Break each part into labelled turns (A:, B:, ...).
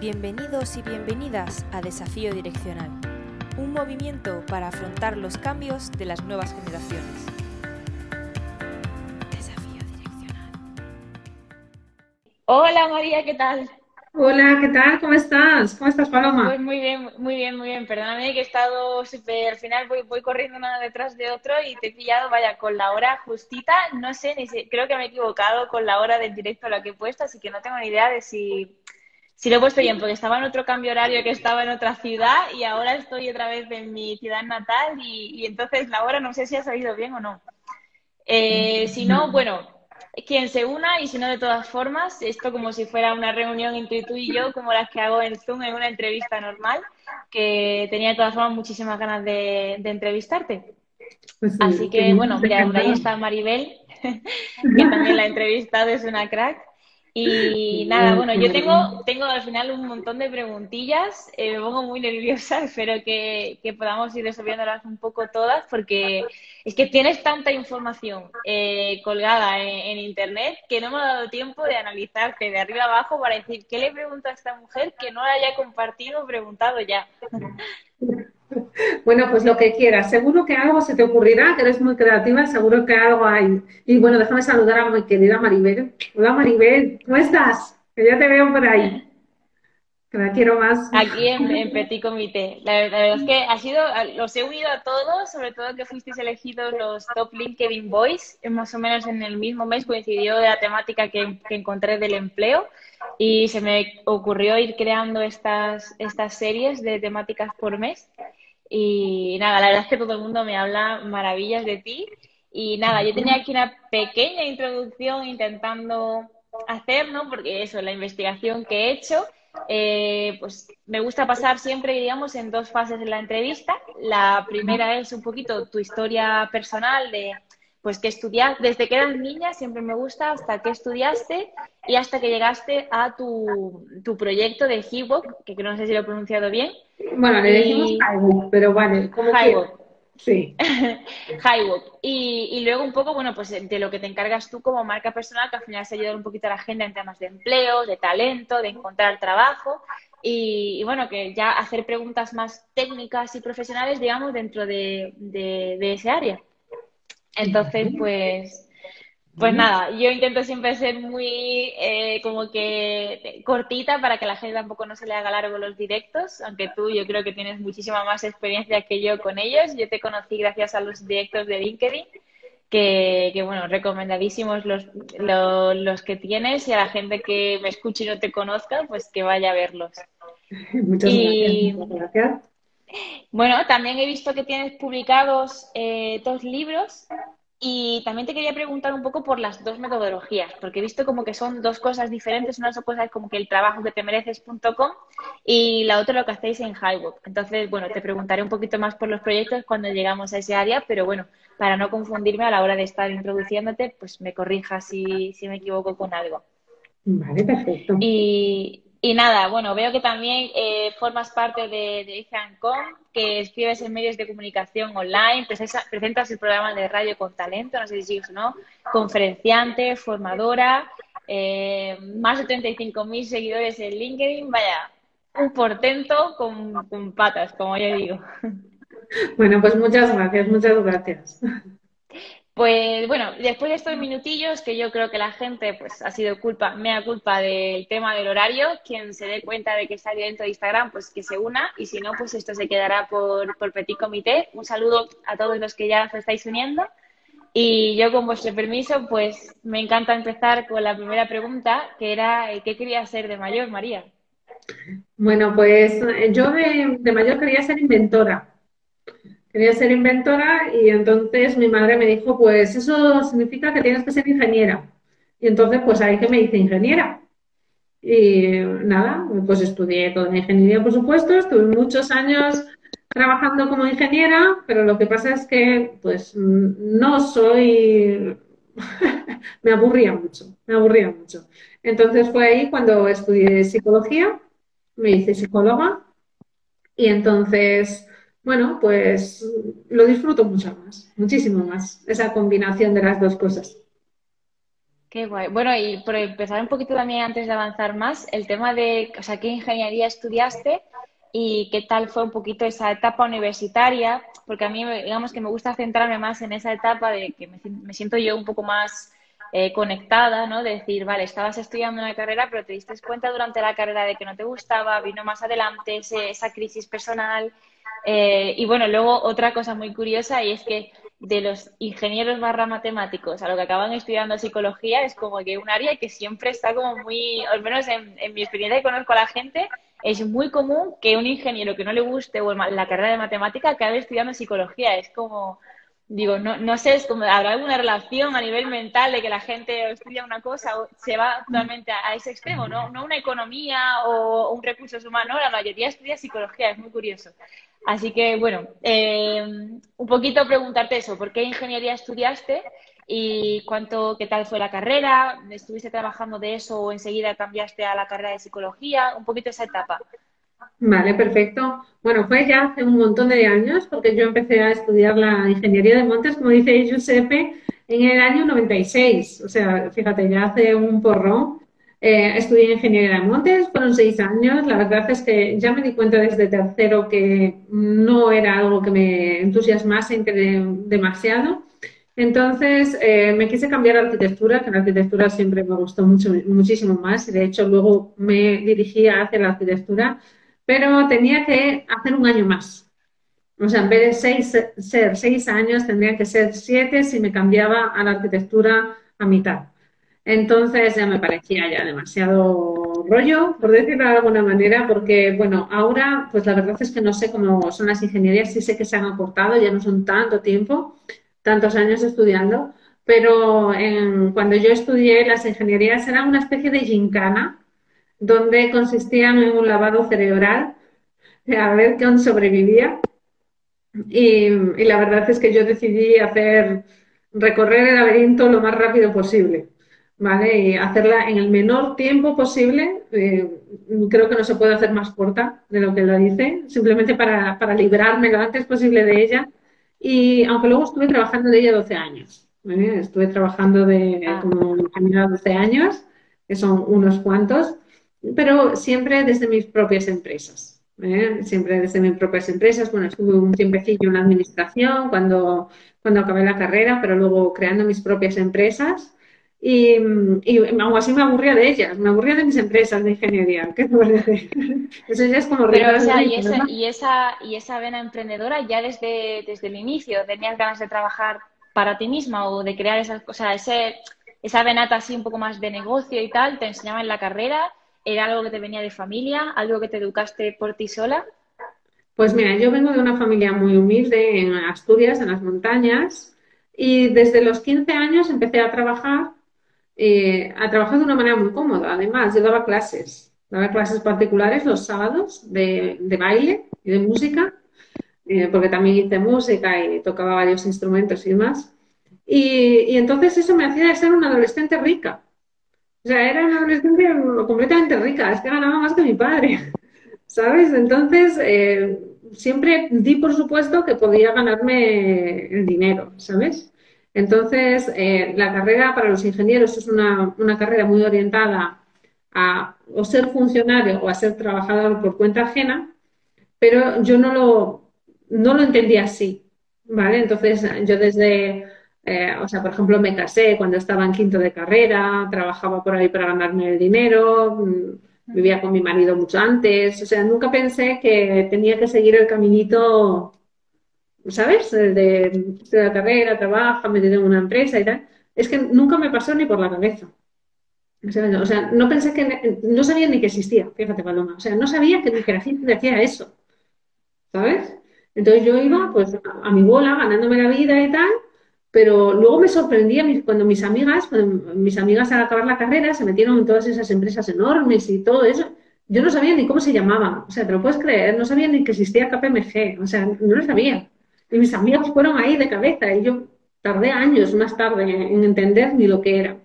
A: Bienvenidos y bienvenidas a Desafío Direccional, un movimiento para afrontar los cambios de las nuevas generaciones. Desafío Direccional.
B: Hola María, ¿qué tal?
C: Hola, ¿qué tal? ¿Cómo estás? ¿Cómo estás, Paloma?
B: Pues muy bien, muy bien, muy bien. Perdóname que he estado súper, al final voy, voy corriendo uno detrás de otro y te he pillado, vaya, con la hora justita. No sé, ni si, creo que me he equivocado con la hora del directo a la que he puesto, así que no tengo ni idea de si Sí lo he puesto bien, porque estaba en otro cambio horario que estaba en otra ciudad y ahora estoy otra vez en mi ciudad natal y, entonces la hora no sé si ha salido bien o no. Eh, si no, bueno, quien se una y si no, de todas formas, esto como si fuera una reunión entre tú y yo, como las que hago en Zoom en una entrevista normal, que tenía de todas formas muchísimas ganas de, entrevistarte. Pues Así que, bueno, mira, ahí está Maribel, que también la ha entrevistado, es una crack. Y nada, bueno, yo tengo, tengo al final un montón de preguntillas, eh, me pongo muy nerviosa, espero que, podamos ir resolviéndolas un poco todas, porque es que tienes tanta información eh, colgada en, Internet que no me ha dado tiempo de analizarte de arriba abajo para decir qué le pregunto a esta mujer que no la haya compartido o preguntado ya.
C: Bueno, pues lo que quieras. Seguro que algo se te ocurrirá, que eres muy creativa, seguro que algo hay. Y bueno, déjame saludar a mi querida Maribel. Hola Maribel, ¿cómo estás? Que ya te veo por ahí. Que la quiero más.
B: Aquí en, Petit Comité. La, verdad es que ha sido, los he unido a todos, sobre todo que fuisteis elegidos los Top LinkedIn Boys, más o menos en el mismo mes coincidió de la temática que, que encontré del empleo y se me ocurrió ir creando estas, estas series de temáticas por mes y nada, la verdad es que todo el mundo me habla maravillas de ti. Y nada, yo tenía aquí una pequeña introducción intentando hacer, ¿no? Porque eso, la investigación que he hecho, eh, pues me gusta pasar siempre, digamos, en dos fases de la entrevista. La primera es un poquito tu historia personal de, pues, que estudiaste, desde que eras niña, siempre me gusta, hasta que estudiaste y hasta que llegaste a tu, tu proyecto de Hibok, que no sé si lo he pronunciado bien.
C: Bueno, le decimos pero vale, ¿cómo
B: Highwalk. Sí. Highwalk. Y, y, luego un poco, bueno, pues de lo que te encargas tú como marca personal, que al final se ayuda un poquito a la agenda en temas de empleo, de talento, de encontrar trabajo. Y, bueno, que ya hacer preguntas más técnicas y profesionales, digamos, dentro de, de ese área. Entonces, pues, pues nada, yo intento siempre ser muy eh, como que cortita para que la gente tampoco no se le haga largo los directos, aunque tú yo creo que tienes muchísima más experiencia que yo con ellos. Yo te conocí gracias a los directos de LinkedIn, que, que bueno, recomendadísimos los, los, que tienes y a la gente que me escuche y no te conozca, pues que vaya a verlos.
C: Muchas gracias.
B: Bueno, también he visto que tienes publicados eh, dos libros y también te quería preguntar un poco por las dos metodologías, porque he visto como que son dos cosas diferentes. Una cosa es como que el trabajo que te mereces.com y la otra lo que hacéis en Highwalk. Entonces, bueno, te preguntaré un poquito más por los proyectos cuando llegamos a ese área, pero bueno, para no confundirme a la hora de estar introduciéndote, pues me corrijas si, si me equivoco con algo.
C: Vale, perfecto.
B: Y, y nada, bueno, veo que también eh, formas parte de, de que escribes en medios de comunicación online, presentas el programa de radio con talento, no sé si sigues o no, conferenciante, formadora, eh, más de 35.000 seguidores en LinkedIn, vaya, un portento con, con patas, como yo digo.
C: Bueno, pues muchas gracias, muchas gracias.
B: Pues bueno, después de estos minutillos que yo creo que la gente pues ha sido culpa, mea culpa del tema del horario, quien se dé cuenta de que está dentro de Instagram, pues que se una y si no, pues esto se quedará por, por Petit Comité. Un saludo a todos los que ya se estáis uniendo y yo con vuestro permiso, pues me encanta empezar con la primera pregunta, que era ¿qué quería ser de mayor, María?
C: Bueno, pues yo de, de mayor quería ser inventora quería ser inventora y entonces mi madre me dijo, pues eso significa que tienes que ser ingeniera. Y entonces, pues ahí que me hice ingeniera. Y nada, pues estudié toda ingeniería, por supuesto, estuve muchos años trabajando como ingeniera, pero lo que pasa es que, pues, no soy, me aburría mucho, me aburría mucho. Entonces fue ahí cuando estudié psicología, me hice psicóloga y entonces bueno, pues lo disfruto mucho más, muchísimo más, esa combinación de las dos cosas.
B: Qué guay. Bueno, y por empezar un poquito también antes de avanzar más, el tema de, o sea, ¿qué ingeniería estudiaste y qué tal fue un poquito esa etapa universitaria? Porque a mí, digamos que me gusta centrarme más en esa etapa de que me, siento yo un poco más eh, conectada, ¿no? De decir, vale, estabas estudiando una carrera, pero te diste cuenta durante la carrera de que no te gustaba, vino más adelante esa crisis personal. Eh, y bueno, luego otra cosa muy curiosa y es que de los ingenieros barra matemáticos a lo que acaban estudiando psicología es como que un área que siempre está como muy, al menos en, mi experiencia que conozco a la gente, es muy común que un ingeniero que no le guste o la carrera de matemática acabe estudiando psicología. Es como, digo, no, no sé, es como, ¿habrá alguna relación a nivel mental de que la gente estudia una cosa o se va totalmente a, ese extremo? ¿no? no una economía o un recursos humanos, la mayoría estudia psicología, es muy curioso. Así que, bueno, eh, un poquito preguntarte eso, ¿por qué ingeniería estudiaste y cuánto, qué tal fue la carrera? ¿Estuviste trabajando de eso o enseguida cambiaste a la carrera de psicología? Un poquito esa etapa.
C: Vale, perfecto. Bueno, fue ya hace un montón de años porque yo empecé a estudiar la ingeniería de montes, como dice Giuseppe, en el año 96. O sea, fíjate, ya hace un porrón. Eh, estudié ingeniería de montes, fueron seis años. La verdad es que ya me di cuenta desde tercero que no era algo que me entusiasmase demasiado. Entonces eh, me quise cambiar a arquitectura, que la arquitectura siempre me gustó mucho, muchísimo más. Y de hecho, luego me dirigía hacia la arquitectura, pero tenía que hacer un año más. O sea, en vez de seis, ser seis años, tendría que ser siete si me cambiaba a la arquitectura a mitad. Entonces ya me parecía ya demasiado rollo, por decirlo de alguna manera, porque, bueno, ahora, pues la verdad es que no sé cómo son las ingenierías, sí sé que se han acortado, ya no son tanto tiempo, tantos años estudiando, pero cuando yo estudié las ingenierías eran una especie de gincana, donde consistían en un lavado cerebral, a ver quién sobrevivía. Y, y la verdad es que yo decidí hacer, recorrer el laberinto lo más rápido posible. ¿vale? Y hacerla en el menor tiempo posible. Eh, creo que no se puede hacer más corta de lo que lo hice, simplemente para, para, librarme lo antes posible de ella. Y aunque luego estuve trabajando de ella 12 años. Estuve trabajando de ah. como ingeniera 12 años, que son unos cuantos, pero siempre desde mis propias empresas. Siempre desde mis propias empresas. Bueno, estuve un tiempecillo en la administración cuando, cuando acabé la carrera, pero luego creando mis propias empresas. Y, y, aún así me aburría de ellas, me aburría de mis empresas de ingeniería. ¿Qué?
B: Eso ya es como Pero, o sea, y, esa, y, esa, y esa vena emprendedora ya desde, desde el inicio, ¿tenías ganas de trabajar para ti misma o de crear esas cosas, ese, esa venata así un poco más de negocio y tal, te enseñaba en la carrera? ¿Era algo que te venía de familia? ¿Algo que te educaste por ti sola?
C: Pues mira, yo vengo de una familia muy humilde en Asturias, en las montañas, y desde los 15 años empecé a trabajar eh, a trabajar de una manera muy cómoda. Además, yo daba clases, daba clases particulares los sábados de, baile y de música, eh, porque también hice música y tocaba varios instrumentos y demás. Y, entonces eso me hacía ser una adolescente rica. O sea, era una adolescente completamente rica, es que ganaba más que mi padre, ¿sabes? Entonces, eh, siempre di por supuesto que podía ganarme el dinero, ¿sabes? Entonces, eh, la carrera para los ingenieros es una, carrera muy orientada a o ser funcionario o a ser trabajador por cuenta ajena, pero yo no lo, no lo entendía así, ¿vale? Entonces, yo desde, eh, o sea, por ejemplo, me casé cuando estaba en quinto de carrera, trabajaba por ahí para ganarme el dinero, mm, vivía con mi marido mucho antes, o sea, nunca pensé que tenía que seguir el caminito ¿sabes? De, la carrera, trabaja, metido en una empresa y tal. Es que nunca me pasó ni por la cabeza. O sea, no pensé que, no sabía ni que existía, fíjate, Paloma. O sea, no sabía que mi generación decía eso. ¿Sabes? Entonces yo iba, pues, a, mi bola, ganándome la vida y tal, pero luego me sorprendía cuando mis amigas, cuando mis amigas al acabar la carrera se metieron en todas esas empresas enormes y todo eso. Yo no sabía ni cómo se llamaban. O sea, te lo puedes creer, no sabía ni que existía KPMG. O sea, no lo sabía. Y mis amigos fueron ahí de cabeza y yo tardé años más tarde en entender ni lo que era.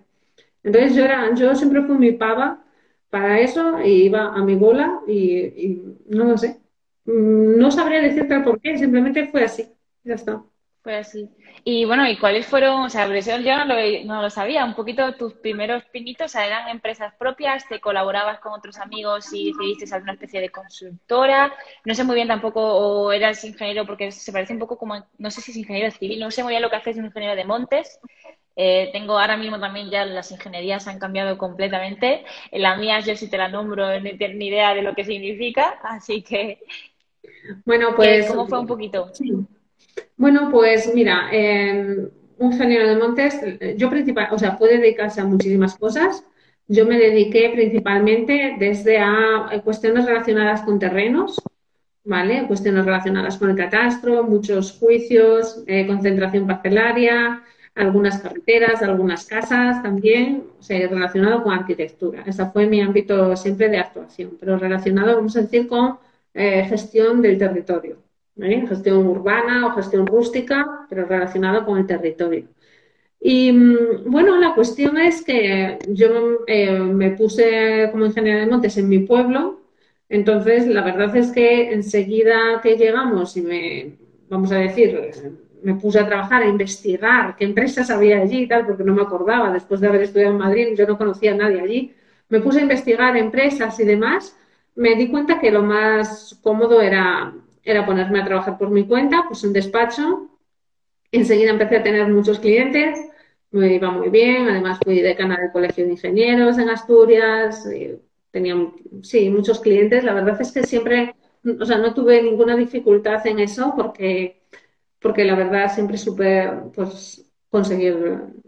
C: Entonces yo, era, yo siempre fui mi pava para eso y iba a mi bola y, no lo sé. Mm, no sabría decirte por qué, simplemente fue así. Ya está.
B: Fue así. Y bueno, ¿y cuáles fueron? O sea, yo no lo, no lo sabía, un poquito tus primeros pinitos, o sea, eran empresas propias, te colaborabas con otros amigos y decidiste alguna especie de consultora. No sé muy bien tampoco, o eras ingeniero, porque se parece un poco como, no sé si es ingeniero civil, no sé muy bien lo que haces un ingeniero de montes. Eh, tengo ahora mismo también ya las ingenierías han cambiado completamente. La mía, yo sí te la nombro, no tengo ni idea de lo que significa, así que.
C: Bueno, pues.
B: ¿Cómo fue un poquito?
C: Sí. Bueno, pues mira, un ingeniero de montes, yo principal, o sea, puede dedicarse a muchísimas cosas. Yo me dediqué principalmente desde a cuestiones relacionadas con terrenos, ¿vale? Cuestiones relacionadas con el catastro, muchos juicios, eh, concentración parcelaria, algunas carreteras, algunas casas también, o sea, relacionado con arquitectura. Ese fue mi ámbito siempre de actuación, pero relacionado, vamos a decir, con eh, gestión del territorio. Gestión urbana o gestión rústica, pero relacionado con el territorio. Y mm, bueno, la cuestión es que yo eh, me puse como ingeniera de montes en mi pueblo, entonces la verdad es que enseguida que llegamos y me, vamos a decir, me puse a trabajar, a investigar qué empresas había allí y tal, porque no me acordaba, después de haber estudiado en Madrid, yo no conocía a nadie allí, me puse a investigar empresas y demás, me di cuenta que lo más cómodo era era ponerme a trabajar por mi cuenta, pues un despacho. Enseguida empecé a tener muchos clientes, me iba muy bien, además fui decana del Colegio de Ingenieros en Asturias, tenía, sí, muchos clientes. La verdad es que siempre, o sea, no tuve ninguna dificultad en eso porque, porque la verdad siempre supe, pues, conseguir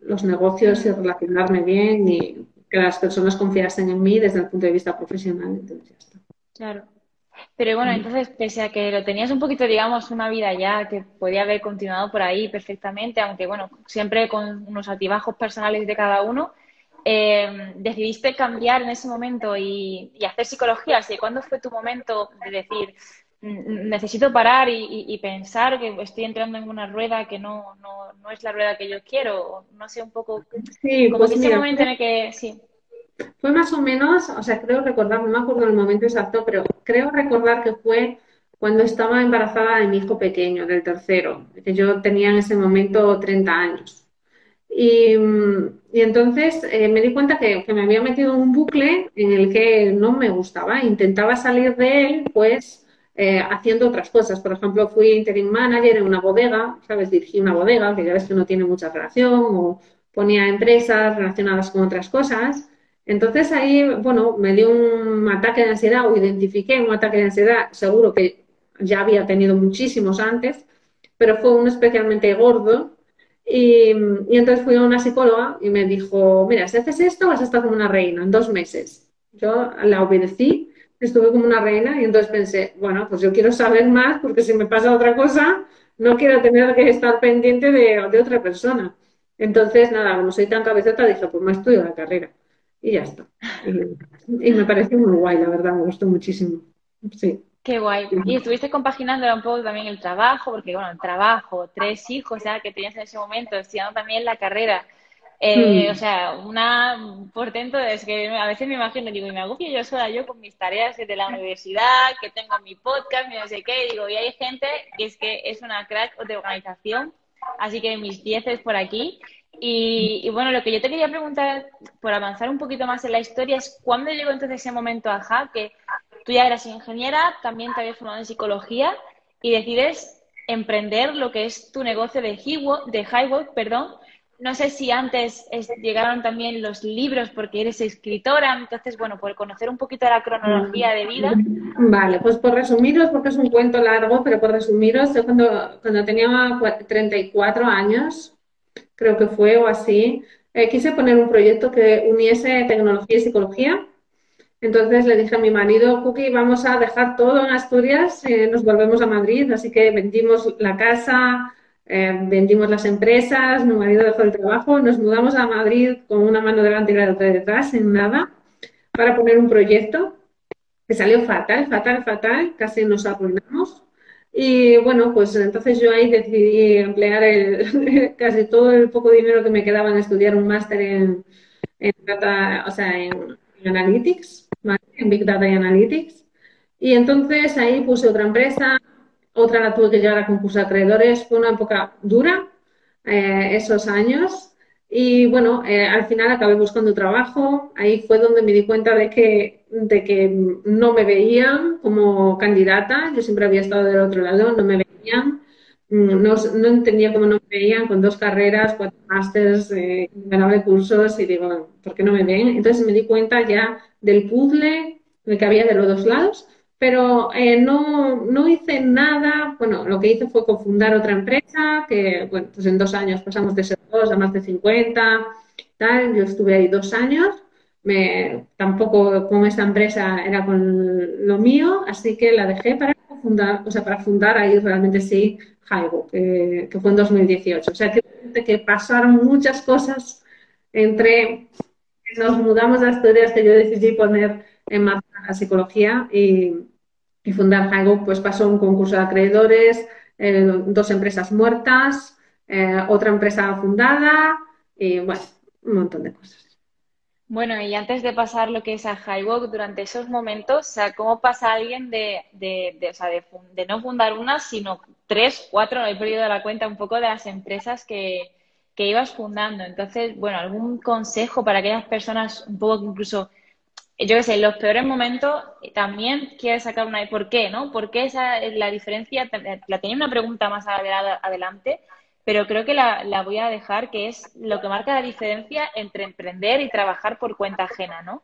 C: los negocios y relacionarme bien y que las personas confiasen en mí desde el punto de vista profesional. Entonces ya está.
B: Claro. Pero bueno, entonces, pese a que lo tenías un poquito, digamos, una vida ya que podía haber continuado por ahí perfectamente, aunque bueno, siempre con unos altibajos personales de cada uno, eh, decidiste cambiar en ese momento y, hacer psicología. Así, ¿Cuándo fue tu momento de decir, necesito parar y, pensar que estoy entrando en una rueda que no, no, no es la rueda que yo quiero? No sé, un poco.
C: Sí,
B: como pues ese momento en el que. Sí.
C: Fue más o menos, o sea, creo recordar, no me acuerdo el momento exacto, pero creo recordar que fue cuando estaba embarazada de mi hijo pequeño, del tercero, que yo tenía en ese momento 30 años. Y, entonces eh, me di cuenta que, me había metido en un bucle en el que no me gustaba. Intentaba salir de él, pues, eh, haciendo otras cosas. Por ejemplo, fui interim manager en una bodega, ¿sabes? Dirigí una bodega, que ya ves que no tiene mucha relación, o ponía empresas relacionadas con otras cosas. Entonces ahí, bueno, me dio un ataque de ansiedad o identifiqué un ataque de ansiedad, seguro que ya había tenido muchísimos antes, pero fue uno especialmente gordo. Y, entonces fui a una psicóloga y me dijo, mira, si haces esto vas a estar como una reina en dos meses. Yo la obedecí, estuve como una reina y entonces pensé, bueno, pues yo quiero saber más porque si me pasa otra cosa, no quiero tener que estar pendiente de, de otra persona. Entonces, nada, como soy tan cabezota, dije, pues me estudio la carrera y ya está. Y, me pareció muy guay, la verdad, me gustó muchísimo. Sí.
B: Qué guay. Y estuviste compaginando un poco también el trabajo, porque bueno, el trabajo, tres hijos ya que tenías en ese momento, estudiando también la carrera. Eh. O sea, una portento es que a veces me imagino, digo, y me agobio yo sola, yo con mis tareas de la universidad, que tengo mi podcast, mi no sé qué, digo, y hay gente que es que es una crack de organización, así que mis dieces por aquí. Y, bueno, lo que yo te quería preguntar, por avanzar un poquito más en la historia, es cuándo llegó entonces ese momento, ajá, que tú ya eras ingeniera, también te habías formado en psicología y decides emprender lo que es tu negocio de Highwalk, perdón. No sé si antes llegaron también los libros porque eres escritora, entonces, bueno, por conocer un poquito la cronología de vida.
C: Vale, pues por resumiros, porque es un cuento largo, pero por resumiros, yo cuando, cuando tenía 34 años, creo que fue o así, eh, quise poner un proyecto que uniese tecnología y psicología. Entonces le dije a mi marido, Cookie, vamos a dejar todo en Asturias, eh, nos volvemos a Madrid, así que vendimos la casa, eh, vendimos las empresas, mi marido dejó el trabajo, nos mudamos a Madrid con una mano delante y la otra detrás, en nada, para poner un proyecto que salió fatal, fatal, fatal, casi nos arruinamos. Y bueno, pues entonces yo ahí decidí emplear el, casi todo el poco dinero que me quedaba en estudiar un máster en, data, o sea, en, Analytics, en Big Data y Analytics. Y entonces ahí puse otra empresa, otra la tuve que llevar a concurso acreedores. Fue una época dura, eh, esos años. Y bueno, eh, al final acabé buscando trabajo. Ahí fue donde me di cuenta de que, de que no me veían como candidata. Yo siempre había estado del otro lado, no me veían. Mm, no, no entendía cómo no me veían con dos carreras, cuatro másters, eh, ganaba cursos y digo, ¿por qué no me ven? Entonces me di cuenta ya del puzzle que había de los dos lados pero eh, no, no, hice nada, bueno, lo que hice fue cofundar otra empresa, que, bueno, pues en dos años pasamos de ser dos a más de 50, tal, yo estuve ahí dos años, me, tampoco con esta empresa era con lo mío, así que la dejé para fundar, o sea, para fundar ahí realmente sí Haigo, que, que fue en 2018. O sea, que, que pasaron muchas cosas entre nos mudamos a Asturias que yo decidí poner en marcha la psicología y, fundar Haigo, pues pasó un concurso de acreedores, eh, dos empresas muertas, eh, otra empresa fundada y bueno, un montón de cosas.
B: Bueno, y antes de pasar lo que es a Highwalk, durante esos momentos, o sea, ¿cómo pasa alguien de, de, de, o sea, de, no fundar una, sino tres, cuatro, no he perdido la cuenta un poco de las empresas que, que ibas fundando? Entonces, bueno, ¿algún consejo para aquellas personas un poco incluso yo qué sé, en los peores momentos también quieres sacar una por qué, ¿no? ¿Por qué esa es la diferencia? La tenía una pregunta más adelante, pero creo que la, la, voy a dejar, que es lo que marca la diferencia entre emprender y trabajar por cuenta ajena, ¿no?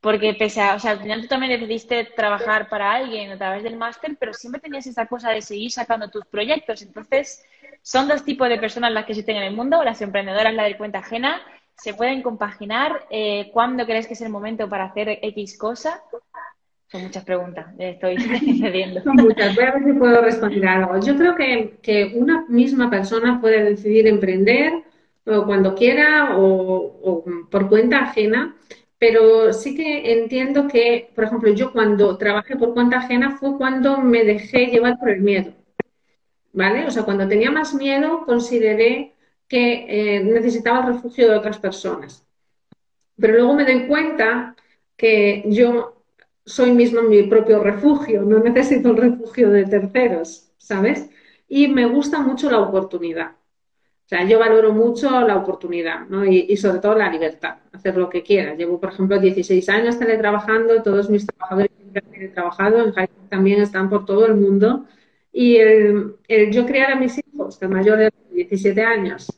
B: Porque pese a, o sea, al final tú también decidiste trabajar para alguien a través del máster, pero siempre tenías esa cosa de seguir sacando tus proyectos. Entonces, son dos tipos de personas las que existen en el mundo, las emprendedoras, la de cuenta ajena, se pueden compaginar? Eh, ¿Cuándo crees que es el momento para hacer X cosa? Son muchas preguntas, estoy cediendo.
C: Son muchas, voy a ver si puedo responder algo. Yo creo que, que una misma persona puede decidir emprender o cuando quiera o, por cuenta ajena, pero sí que entiendo que, por ejemplo, yo cuando trabajé por cuenta ajena fue cuando me dejé llevar por el miedo. ¿Vale? O sea, cuando tenía más miedo, consideré que eh, necesitaba el refugio de otras personas. Pero luego me doy cuenta que yo soy mismo mi propio refugio, no necesito el refugio de terceros, ¿sabes? Y me gusta mucho la oportunidad. O sea, yo valoro mucho la oportunidad, ¿no? Y, sobre todo la libertad, hacer lo que quiera. Llevo, por ejemplo, 16 años teletrabajando, todos mis trabajadores han teletrabajado, en Jaén también están por todo el mundo. Y el, yo criar a mis hijos, que el mayor de 17 años,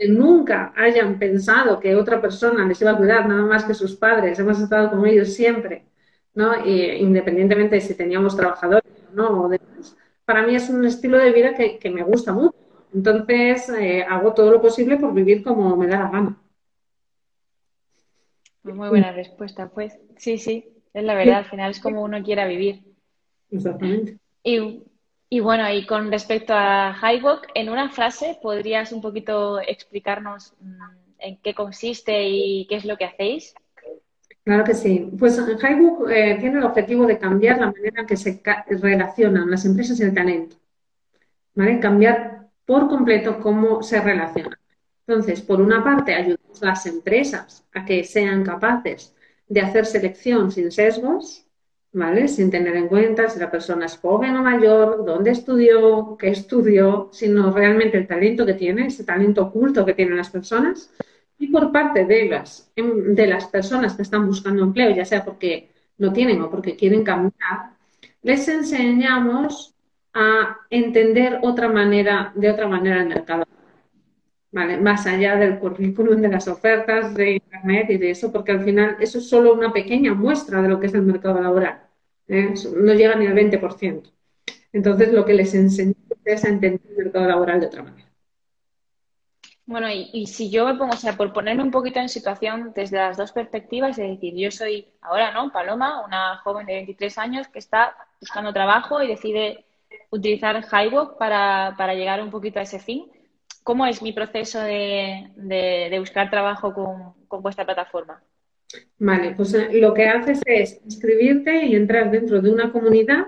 C: que nunca hayan pensado que otra persona les iba a cuidar nada más que sus padres, hemos estado con ellos siempre, ¿no? independientemente de si teníamos trabajadores o no, o demás, para mí es un estilo de vida que, me gusta mucho. Entonces, eh, hago todo lo posible por vivir como me da la gana.
B: Muy buena respuesta, pues. Sí, sí, es la verdad, al final es como uno quiera vivir.
C: Exactamente.
B: Y y bueno, y con respecto a Highwalk, en una frase, ¿podrías un poquito explicarnos mm, en qué consiste y qué es lo que hacéis?
C: Claro que sí. Pues Highwalk eh, tiene el objetivo de cambiar la manera en que se relacionan las empresas y el talento. ¿Vale? Cambiar por completo cómo se relacionan. Entonces, por una parte, ayudamos a las empresas a que sean capaces de hacer selección sin sesgos, ¿vale? Sin tener en cuenta si la persona es joven o mayor, dónde estudió, qué estudió, sino realmente el talento que tiene, ese talento oculto que tienen las personas. Y por parte de las, em, de las personas que están buscando empleo, ya sea porque no tienen o porque quieren cambiar, les enseñamos a entender otra manera, de otra manera el mercado. ¿Vale? Más allá del currículum, de las ofertas de Internet y de eso, porque al final eso es solo una pequeña muestra de lo que es el mercado laboral. ¿eh? No llega ni al 20%. Entonces, lo que les enseño es a entender el mercado laboral de otra manera.
B: Bueno, y, si yo me pongo, o sea, por ponerme un poquito en situación desde las dos perspectivas, es decir, yo soy ahora, ¿no? Paloma, una joven de 23 años que está buscando trabajo y decide utilizar Highwalk para, para llegar un poquito a ese fin. ¿Cómo es mi proceso de, buscar trabajo con, vuestra plataforma?
C: Vale, pues eh, lo que haces es inscribirte y entrar dentro de una comunidad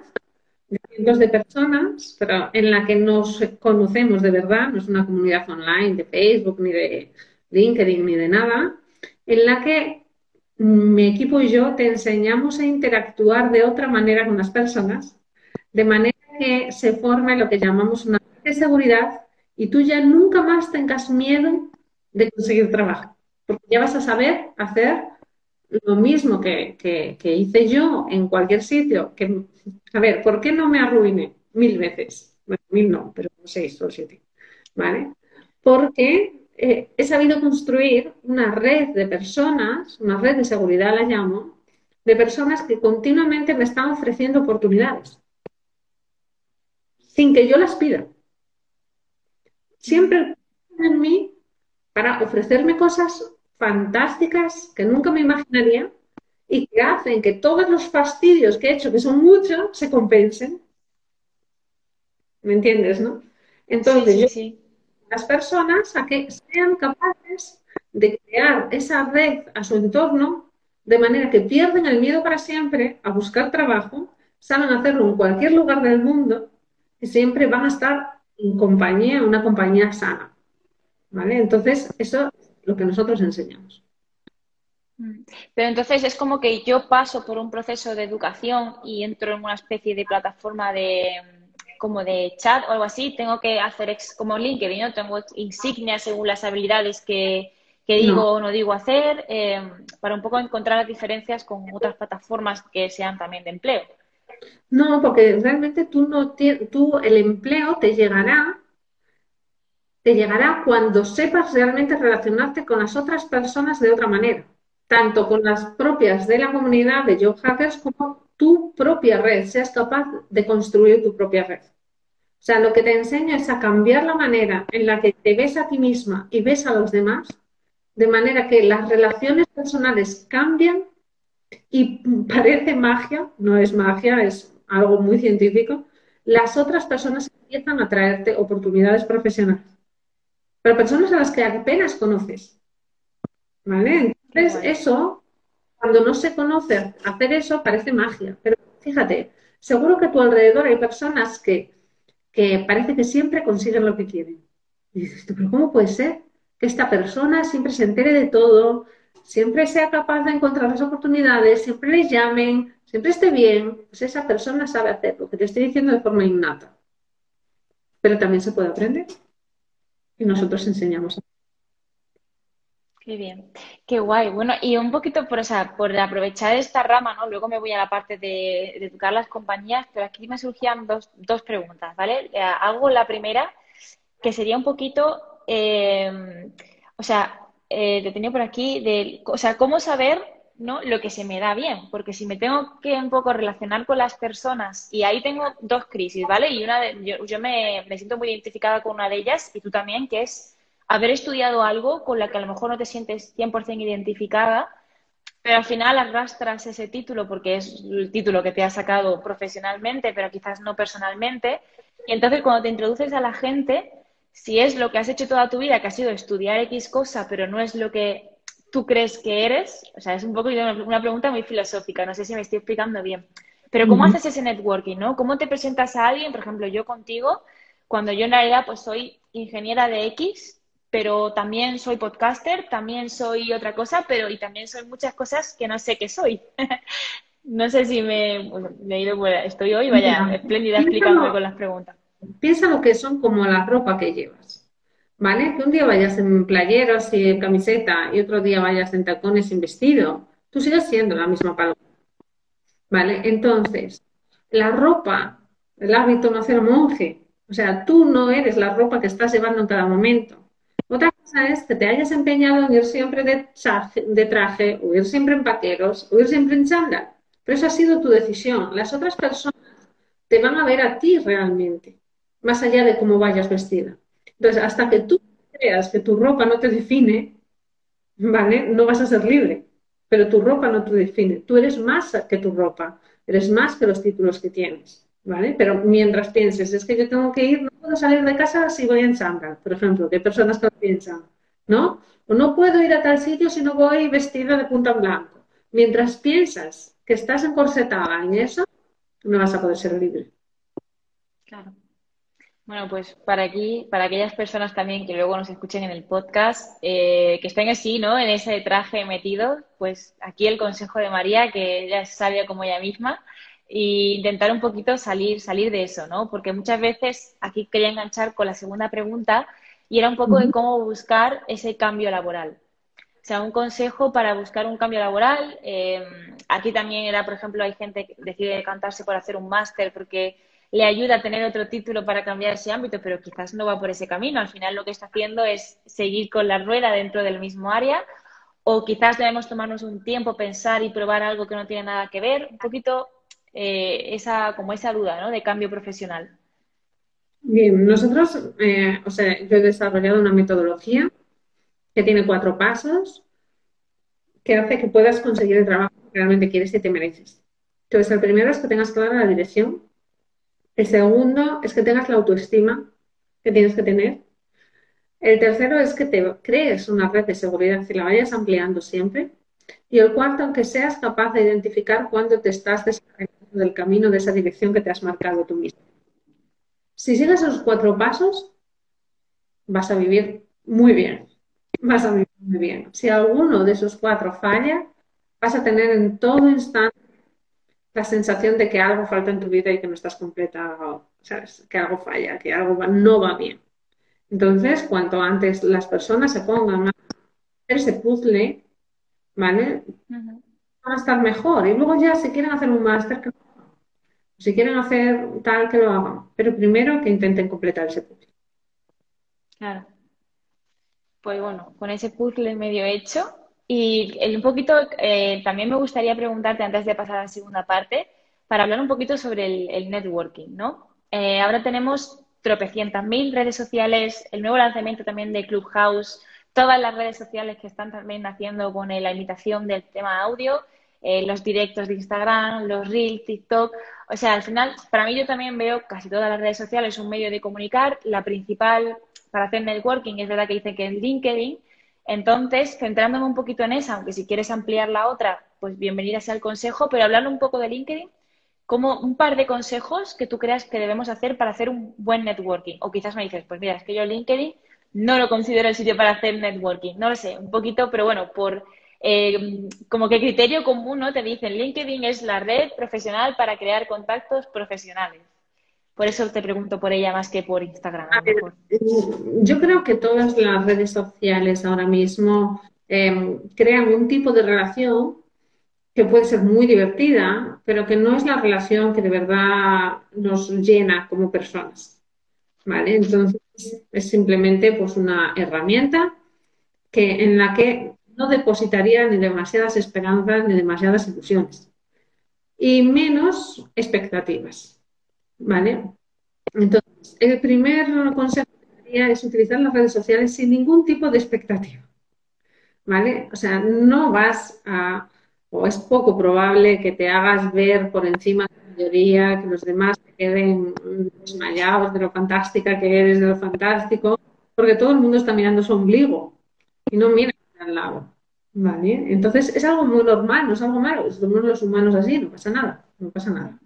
C: de cientos de personas, pero en la que nos conocemos de verdad, no es una comunidad online de Facebook, ni de LinkedIn, ni de nada, en la que mi equipo y yo te enseñamos a interactuar de otra manera con las personas, de manera que se forme lo que llamamos una de seguridad y tú ya nunca más tengas miedo de conseguir trabajo, porque ya vas a saber hacer lo mismo que, que, hice yo en cualquier sitio. Que, a ver, ¿por qué no me arruiné mil veces? Bueno, mil no, pero seis o siete. ¿Vale? Porque eh, he sabido construir una red de personas, una red de seguridad la llamo, de personas que continuamente me están ofreciendo oportunidades, sin que yo las pida. Siempre en mí para ofrecerme cosas fantásticas que nunca me imaginaría y que hacen que todos los fastidios que he hecho, que son muchos, se compensen. ¿Me entiendes, no? Entonces, yo, las personas a que sean capaces de crear esa red a su entorno de manera que pierden el miedo para siempre a buscar trabajo, saben hacerlo en cualquier lugar del mundo y siempre van a estar en compañía, una compañía sana. ¿Vale? Entonces, eso lo que nosotros enseñamos.
B: Mm. Pero entonces es como que yo paso por un proceso de educación y entro en una especie de plataforma de como de chat o algo así, tengo que hacer ex, como LinkedIn, ¿no? Tengo insignias según las habilidades que, digo o no digo hacer, em, para un poco encontrar las diferencias con otras plataformas que sean también de empleo.
C: No, porque realmente tú no tú el empleo te llegará te llegará cuando sepas realmente relacionarte con las otras personas de otra manera, tanto con las propias de la comunidad de Job Hackers como tu propia red, seas capaz de construir tu propia red. O sea, lo que te enseña es a cambiar la manera en la que te ves a ti misma y ves a los demás, de manera que las relaciones personales cambian y parece magia, no es magia, es algo muy científico, las otras personas empiezan a traerte oportunidades profesionales pero personas a las que apenas conoces. ¿Vale? Entonces, eso, cuando no se conoce hacer eso, parece magia. Pero fíjate, seguro que a tu alrededor hay personas que, que parece que siempre consiguen lo que quieren. Y dices, pero ¿cómo puede ser que esta persona siempre se entere de todo, siempre sea capaz de encontrar las oportunidades, siempre le llamen, siempre esté bien? Pues esa persona sabe hacer lo que te estoy diciendo de forma innata. Pero también se puede aprender y nosotros enseñamos.
B: Qué bien, qué guay. Bueno, y un poquito por, por aprovechar esta rama, ¿no? Luego me voy a la parte de, educar las compañías, pero aquí me surgían dos, dos preguntas, ¿vale? Eh, hago la primera, que sería un poquito, eh, o sea, eh, te por aquí, de, o sea, cómo saber ¿no? lo que se me da bien, porque si me tengo que un poco relacionar con las personas, y ahí tengo dos crisis, ¿vale? Y una yo, yo me, me, siento muy identificada con una de ellas, y tú también, que es haber estudiado algo con la que a lo mejor no te sientes 100% identificada, pero al final arrastras ese título porque es el título que te ha sacado profesionalmente, pero quizás no personalmente, y entonces cuando te introduces a la gente, si es lo que has hecho toda tu vida, que ha sido estudiar X cosa, pero no es lo que tú crees que eres? O sea, es un poco una pregunta muy filosófica, no sé si me estoy explicando bien. Pero ¿cómo haces ese networking, no? ¿Cómo te presentas a alguien, por ejemplo, yo contigo, cuando yo en realidad pues soy ingeniera de X, pero también soy podcaster, también soy otra cosa, pero y también soy muchas cosas que no sé qué soy. no sé si me, he ido, estoy hoy, vaya, espléndida explicándome con las preguntas.
C: Piensa lo que son como la ropa que llevas. ¿vale? Que un día vayas en playeros y en camiseta y otro día vayas en tacones sin vestido, tú sigues siendo la misma paloma, ¿vale? Entonces, la ropa, el hábito no hace monje, o sea, tú no eres la ropa que estás llevando en cada momento. Otra cosa es que te hayas empeñado en ir siempre de traje, de traje o ir siempre en paqueros, o ir siempre en chándal, pero esa ha sido tu decisión. Las otras personas te van a ver a ti realmente, más allá de cómo vayas vestida. Entonces, hasta que tú creas que tu ropa no te define, ¿vale? No vas a ser libre. Pero tu ropa no te define. Tú eres más que tu ropa. Eres más que los títulos que tienes. ¿Vale? Pero mientras pienses, es que yo tengo que ir, no puedo salir de casa si voy en chándal, por ejemplo, que hay personas que lo piensan, ¿no? O no puedo ir a tal sitio si no voy vestida de punta blanco. Mientras piensas que estás encorsetada en eso, no vas a poder ser libre.
B: Claro. Bueno, pues para aquí, para aquellas personas también que luego nos escuchen en el podcast, eh, que estén así, ¿no? En ese traje metido, pues aquí el consejo de María, que ella es sabia como ella misma, e intentar un poquito salir, salir de eso, ¿no? Porque muchas veces aquí quería enganchar con la segunda pregunta y era un poco de cómo buscar ese cambio laboral. O sea, un consejo para buscar un cambio laboral. Eh, aquí también era, por ejemplo, hay gente que decide decantarse por hacer un máster porque le ayuda a tener otro título para cambiar ese ámbito, pero quizás no va por ese camino. Al final lo que está haciendo es seguir con la rueda dentro del mismo área o quizás debemos tomarnos un tiempo, pensar y probar algo que no tiene nada que ver. Un poquito eh, esa, como esa duda ¿no? de cambio profesional.
C: Bien, nosotros, eh, o sea, yo he desarrollado una metodología que tiene cuatro pasos que hace que puedas conseguir el trabajo que realmente quieres y te mereces. Entonces, el primero es que tengas clara la dirección. El segundo es que tengas la autoestima que tienes que tener. El tercero es que te crees una red de seguridad y la vayas ampliando siempre. Y el cuarto, que seas capaz de identificar cuándo te estás descargando del camino de esa dirección que te has marcado tú mismo. Si sigues esos cuatro pasos, vas a vivir muy bien. Vas a vivir muy bien. Si alguno de esos cuatro falla, vas a tener en todo instante la sensación de que algo falta en tu vida y que no estás completa, ¿sabes? Que algo falla, que algo no va bien. Entonces, cuanto antes las personas se pongan a hacer ese puzzle, ¿vale? Van a estar mejor. Y luego ya si quieren hacer un máster, que si quieren hacer tal, que lo hagan. Pero primero que intenten completar ese puzzle.
B: Claro. Pues bueno, con ese puzzle medio hecho, y un poquito, eh, también me gustaría preguntarte antes de pasar a la segunda parte, para hablar un poquito sobre el, networking, ¿no? Eh, ahora tenemos tropecientas mil redes sociales, el nuevo lanzamiento también de Clubhouse, todas las redes sociales que están también haciendo con la imitación del tema audio, eh, los directos de Instagram, los Reels, TikTok. O sea, al final, para mí yo también veo casi todas las redes sociales un medio de comunicar. La principal para hacer networking es verdad que dice que es LinkedIn, entonces, centrándome un poquito en esa, aunque si quieres ampliar la otra, pues bienvenida sea el consejo, pero hablando un poco de LinkedIn, como un par de consejos que tú creas que debemos hacer para hacer un buen networking. O quizás me dices, pues mira, es que yo LinkedIn no lo considero el sitio para hacer networking. No lo sé, un poquito, pero bueno, por eh, como que criterio común, ¿no? Te dicen, LinkedIn es la red profesional para crear contactos profesionales. Por eso te pregunto por ella más que por Instagram.
C: yo creo que todas las redes sociales ahora mismo em, crean un tipo de relación que puede ser muy divertida, pero que no es la relación que de verdad nos llena como personas. ¿Vale? Entonces es simplemente pues una herramienta que, en la que no depositaría ni demasiadas esperanzas ni demasiadas ilusiones. Y menos expectativas. ¿Vale? Entonces, el primer consejo que daría es utilizar las redes sociales sin ningún tipo de expectativa. ¿Vale? O sea, no vas a, o es poco probable que te hagas ver por encima de la mayoría, que los demás te queden desmayados de lo fantástica que eres, de lo fantástico, porque todo el mundo está mirando su ombligo y no mira al lado. ¿Vale? Entonces es algo muy normal, no es algo malo, somos los humanos así, no pasa nada, no pasa nada.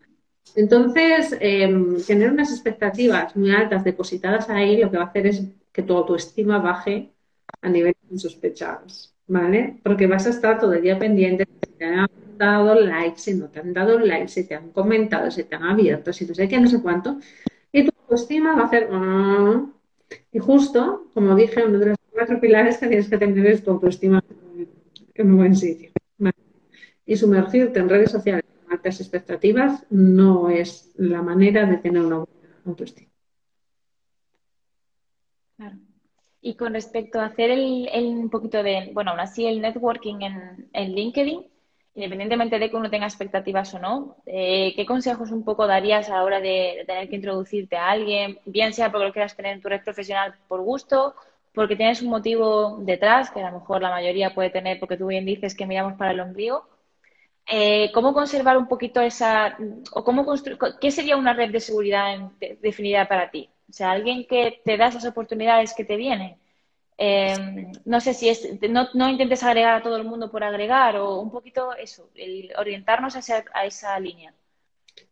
C: Entonces, em, tener unas expectativas muy altas depositadas ahí lo que va a hacer es que tu autoestima baje a niveles insospechados, ¿vale? Porque vas a estar todo el día pendiente de si te han dado likes, si no te han dado likes, si te han comentado, si te han abierto, si no sé qué, no sé cuánto. Y tu autoestima va a hacer... Mm". y justo, como dije, uno de los cuatro pilares que tienes que tener es tu autoestima en un buen sitio. Y sumergirte en redes sociales altas expectativas no es la manera de tener una buena autoestima.
B: Claro. Y con respecto a hacer el, un poquito de, bueno, aún así el networking en, LinkedIn, independientemente de que uno tenga expectativas o no, eh, ¿qué consejos un poco darías a la hora de, tener que introducirte a alguien, bien sea porque lo quieras tener en tu red profesional por gusto, porque tienes un motivo detrás, que a lo mejor la mayoría puede tener, porque tú bien dices que miramos para el ombligo, eh, ¿cómo conservar un poquito esa, o cómo construir, qué sería una red de seguridad definida para ti? O sea, alguien que te da esas oportunidades que te vienen. Em, no sé si es, no, no, intentes agregar a todo el mundo por agregar o un poquito eso, el orientarnos hacia, a esa línea.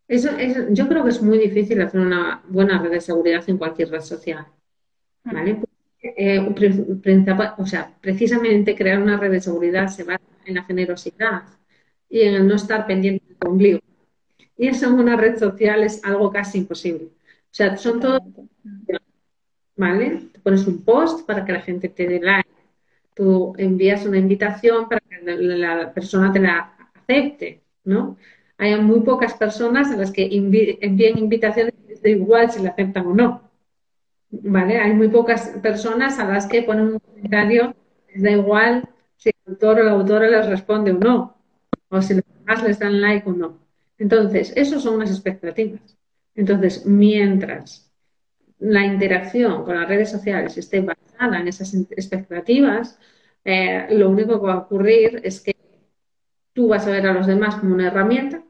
C: Eso, yo creo que es muy difícil hacer una buena red de seguridad en cualquier red social. ¿vale? Eh, o sea, precisamente crear una red de seguridad se basa en la generosidad y en el no estar pendiente del ombligo. Y eso en una red social es algo casi imposible. O sea, son todos, ¿vale? Te pones un post para que la gente te dé like. Tú envías una invitación para que la persona te la acepte, ¿no? Hay muy pocas personas a las que envíen invitaciones da igual si la aceptan o no. ¿Vale? Hay muy pocas personas a las que ponen un comentario, les da igual si el autor o la autora les responde o no, o si los demás les dan like o no. Entonces, eso son unas expectativas. Entonces, mientras la interacción con las redes sociales esté basada en esas expectativas, eh, lo único que va a ocurrir es que tú vas a ver a los demás como una herramienta,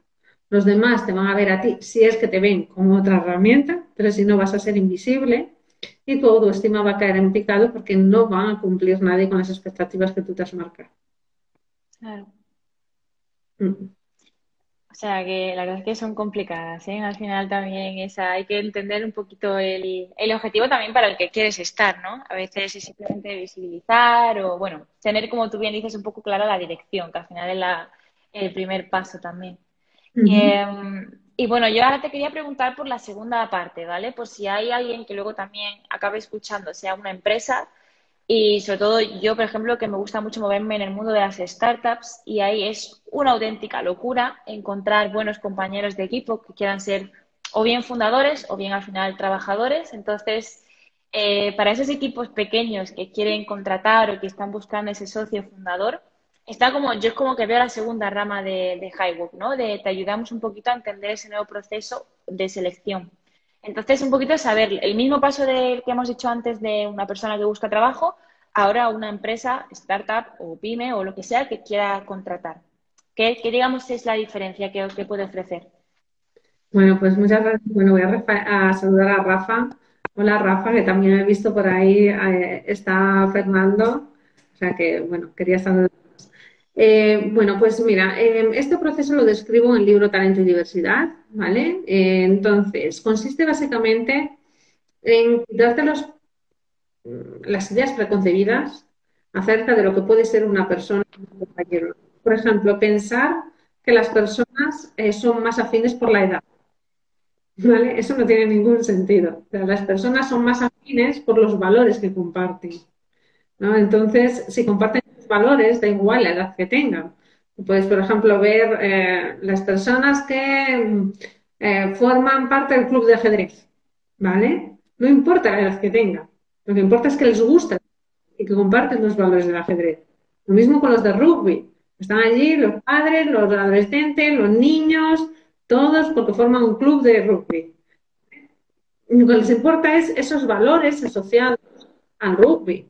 C: los demás te van a ver a ti si es que te ven como otra herramienta, pero si no vas a ser invisible y tu autoestima va a caer en picado porque no van a cumplir nadie con las expectativas que tú te has marcado.
B: Claro. Mm. O sea, que la verdad es que son complicadas, ¿eh? Al final también esa, hay que entender un poquito el, el, objetivo también para el que quieres estar, ¿no? A veces es simplemente visibilizar o, bueno, tener, como tú bien dices, un poco clara la dirección, que al final es la, el primer paso también. Em, y bueno, yo ahora te quería preguntar por la segunda parte, ¿vale? Por si hay alguien que luego también acabe escuchando, sea una empresa y sobre todo yo, por ejemplo, que me gusta mucho moverme en el mundo de las startups y ahí es una auténtica locura encontrar buenos compañeros de equipo que quieran ser o bien fundadores o bien al final trabajadores. Entonces, eh, para esos equipos pequeños que quieren contratar o que están buscando ese socio fundador, está como, yo es como que veo la segunda rama de, de ¿no? De te ayudamos un poquito a entender ese nuevo proceso de selección. Entonces, un poquito saber el mismo paso del que hemos dicho antes de una persona que busca trabajo, ahora una empresa, startup o pyme o lo que sea que quiera contratar. ¿Qué, digamos es la diferencia que, puede ofrecer?
C: Bueno, pues muchas gracias. Bueno, voy a, saludar a Rafa. Hola Rafa, que también he visto por ahí, eh, está Fernando. O sea que, bueno, quería saludar eh, bueno, pues mira, em, este proceso lo describo en el libro Talento y Diversidad, ¿vale? Eh, entonces, consiste básicamente en darte mm, las ideas preconcebidas acerca de lo que puede ser una persona, Por ejemplo, pensar que las personas eh, son más afines por la edad. ¿Vale? Eso no tiene ningún sentido. las personas son más afines por los valores que comparten. ¿No? Entonces, si comparten valores, da igual la edad que tengan. Puedes, por ejemplo, ver eh, las personas que eh, forman parte del club de ajedrez, ¿vale? No importa la edad que tengan, lo que importa es que les gusta y que comparten los valores del ajedrez. Lo mismo con los de rugby. Están allí los padres, los adolescentes, los niños, todos porque forman un club de rugby. Lo que les importa es esos valores asociados al rugby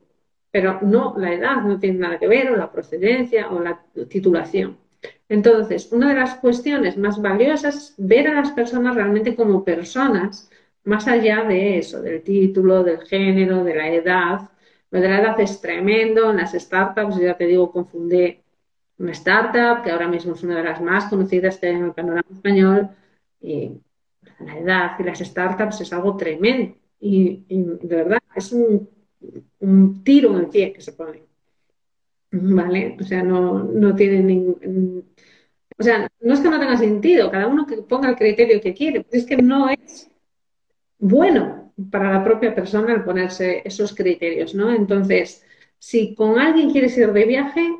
C: pero no la edad, no tiene nada que ver, o la procedencia, o la titulación. Entonces, una de las cuestiones más valiosas es ver a las personas realmente como personas, más allá de eso, del título, del género, de la edad. Lo de la edad es tremendo, en las startups, ya te digo, confundí una startup, que ahora mismo es una de las más conocidas en el panorama español, y la edad y las startups es algo tremendo. y de verdad, es un un tiro en el pie que se pone. ¿Vale? O sea, no, no tiene ningún... O sea, no es que no tenga sentido, cada uno que ponga el criterio que quiere, es que no es bueno para la propia persona el ponerse esos criterios, ¿no? Entonces, si con alguien quieres ir de viaje,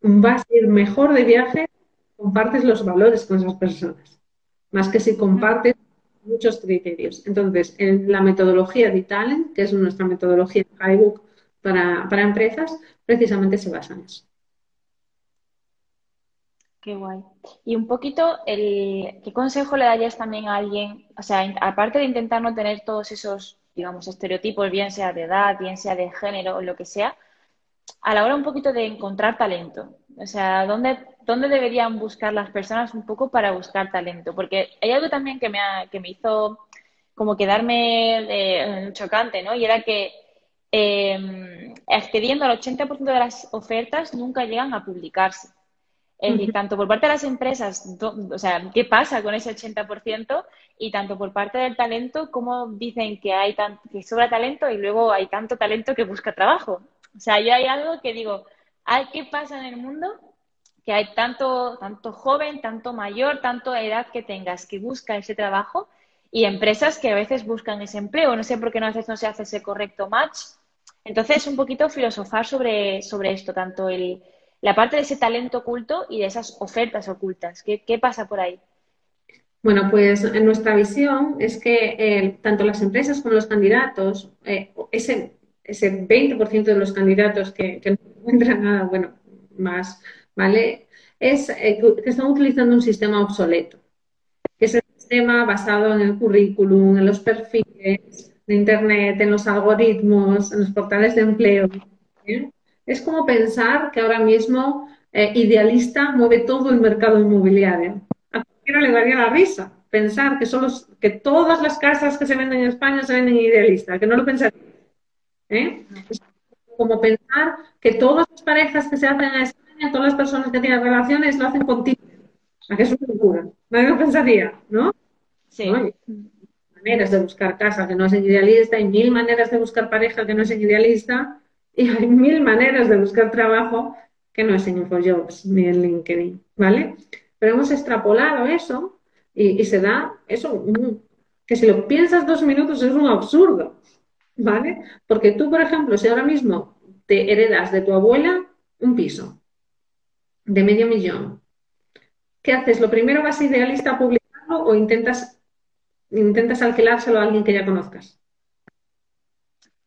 C: vas a ir mejor de viaje, compartes los valores con esas personas, más que si compartes muchos criterios. Entonces, en la metodología de Talent, que es nuestra metodología iBook para, para empresas, precisamente se basa en eso.
B: Qué guay. Y un poquito, el, ¿qué consejo le darías también a alguien? O sea, aparte de intentar no tener todos esos, digamos, estereotipos, bien sea de edad, bien sea de género o lo que sea, a la hora un poquito de encontrar talento. O sea, ¿dónde ¿dónde deberían buscar las personas un poco para buscar talento? Porque hay algo también que me, que me hizo como quedarme eh, chocante, ¿no? Y era que eh, accediendo al 80% de las ofertas nunca llegan a publicarse. Es decir, tanto por parte de las empresas, o sea, ¿qué pasa con ese 80%? Y tanto por parte del talento, ¿cómo dicen que hay tan, que sobra talento y luego hay tanto talento que busca trabajo? O sea, yo hay algo que digo, ¿qué pasa en el mundo que hay tanto, tanto joven, tanto mayor, tanto edad que tengas que busca ese trabajo y empresas que a veces buscan ese empleo. No sé por qué no, veces no se hace ese correcto match. Entonces, un poquito filosofar sobre, sobre esto, tanto el, la parte de ese talento oculto y de esas ofertas ocultas. ¿Qué, qué pasa por ahí?
C: Bueno, pues en nuestra visión es que tanto las empresas como los candidatos, eh, ese, ese 20% de los candidatos que, no encuentran nada, bueno, más, ¿vale? Es eh, que están utilizando un sistema obsoleto, que es el sistema basado en el currículum, en los perfiles de Internet, en los algoritmos, en los portales de empleo. Es como pensar que ahora mismo Idealista mueve todo el mercado inmobiliario le daría la risa pensar que, solo, que todas las casas que se venden en España se venden idealistas, que no lo pensaría. ¿Eh? Como pensar que todas las parejas que se hacen en España, todas las personas que tienen relaciones, lo hacen contigo. ¿A qué es una locura? Nadie lo pensaría, ¿no?
B: Sí.
C: Hay maneras de buscar casa que no es idealista, hay mil maneras de buscar pareja que no es idealista, y hay mil maneras de buscar trabajo que no es en InfoJobs ni en LinkedIn, ¿vale? pero hemos extrapolado eso y, se da eso, que si lo piensas dos minutos es un absurdo, ¿vale? Porque tú, por ejemplo, si ahora mismo te heredas de tu abuela un piso de medio millón, ¿qué haces? ¿Lo primero vas a idealista a publicarlo o intentas, intentas alquilárselo a alguien que ya conozcas?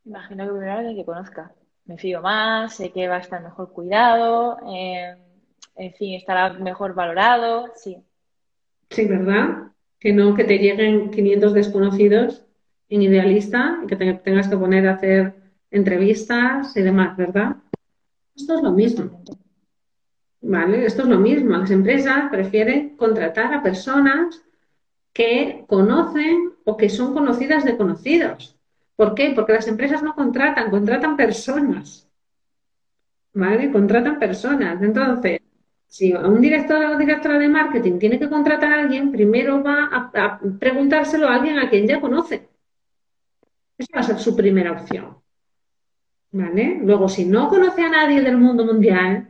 B: Imagino que primero alguien que conozca. Me fío más, sé que va a estar mejor cuidado. Eh en fin, estará mejor valorado, sí.
C: Sí, ¿verdad? Que no que te lleguen 500 desconocidos en idealista y que te tengas que poner a hacer entrevistas y demás, ¿verdad? Esto es lo mismo. ¿Vale? Esto es lo mismo. Las empresas prefieren contratar a personas que conocen o que son conocidas de conocidos. ¿Por qué? Porque las empresas no contratan, contratan personas. ¿Vale? Contratan personas. Entonces, si un director o directora de marketing tiene que contratar a alguien, primero va a, preguntárselo a alguien a quien ya conoce. Esa va a ser su primera opción. ¿Vale? Luego, si no conoce a nadie del mundo mundial,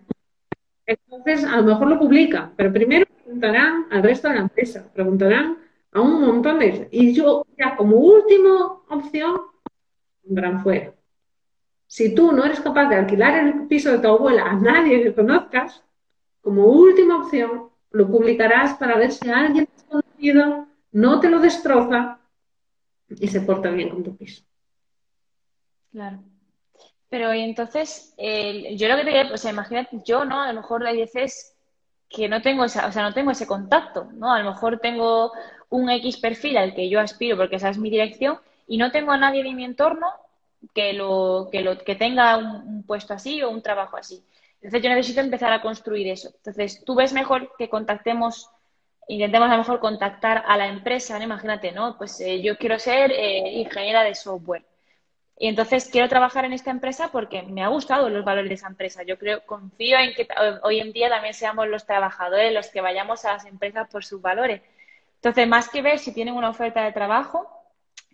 C: entonces a lo mejor lo publica, pero primero preguntarán al resto de la empresa, preguntarán a un montón de... Y yo, ya como última opción, gran fuera. Si tú no eres capaz de alquilar el piso de tu abuela a nadie que conozcas, como última opción, lo publicarás para ver si alguien desconocido no te lo destroza y se porta bien con tu piso.
B: Claro. Pero entonces, yo lo que te diría, o sea, imagínate, yo, ¿no? A lo mejor hay veces que no tengo esa, o sea, no tengo ese contacto, ¿no? A lo mejor tengo un X perfil al que yo aspiro porque esa es mi dirección y no tengo a nadie de mi entorno que lo, que lo, que tenga un puesto así o un trabajo así. Entonces yo necesito empezar a construir eso. Entonces tú ves mejor que contactemos, intentemos a lo mejor contactar a la empresa, imagínate, ¿no? Pues eh, yo quiero ser eh, ingeniera de software. Y entonces quiero trabajar en esta empresa porque me ha gustado los valores de esa empresa. Yo creo, confío en que hoy en día también seamos los trabajadores los que vayamos a las empresas por sus valores. Entonces, más que ver si tienen una oferta de trabajo,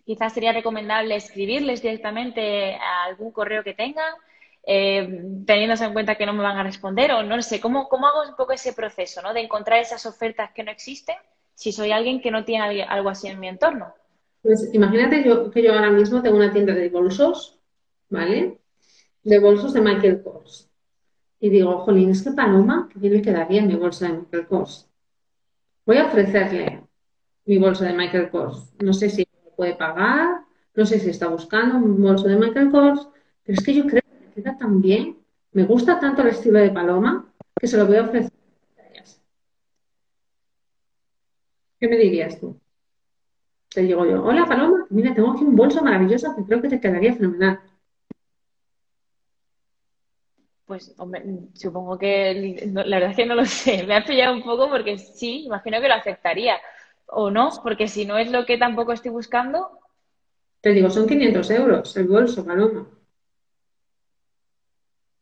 B: quizás sería recomendable escribirles directamente a algún correo que tengan, eh, teniéndose en cuenta que no me van a responder o no sé, ¿cómo, ¿cómo hago un poco ese proceso ¿no? de encontrar esas ofertas que no existen si soy alguien que no tiene algo así en mi entorno?
C: Pues imagínate yo, que yo ahora mismo tengo una tienda de bolsos, ¿vale? De bolsos de Michael Kors. Y digo, jolín, es que Paloma, que bien le quedaría mi bolsa de Michael Kors. Voy a ofrecerle mi bolso de Michael Kors. No sé si puede pagar, no sé si está buscando un bolso de Michael Kors, pero es que yo creo queda tan bien, me gusta tanto el estilo de Paloma, que se lo voy a ofrecer. ¿Qué me dirías tú? Te digo yo, hola Paloma, mira, tengo aquí un bolso maravilloso que creo que te quedaría fenomenal.
B: Pues, hombre, supongo que la verdad es que no lo sé. Me ha pillado un poco porque sí, imagino que lo aceptaría. O no, porque si no es lo que tampoco estoy buscando.
C: Te digo, son 500 euros el bolso, Paloma.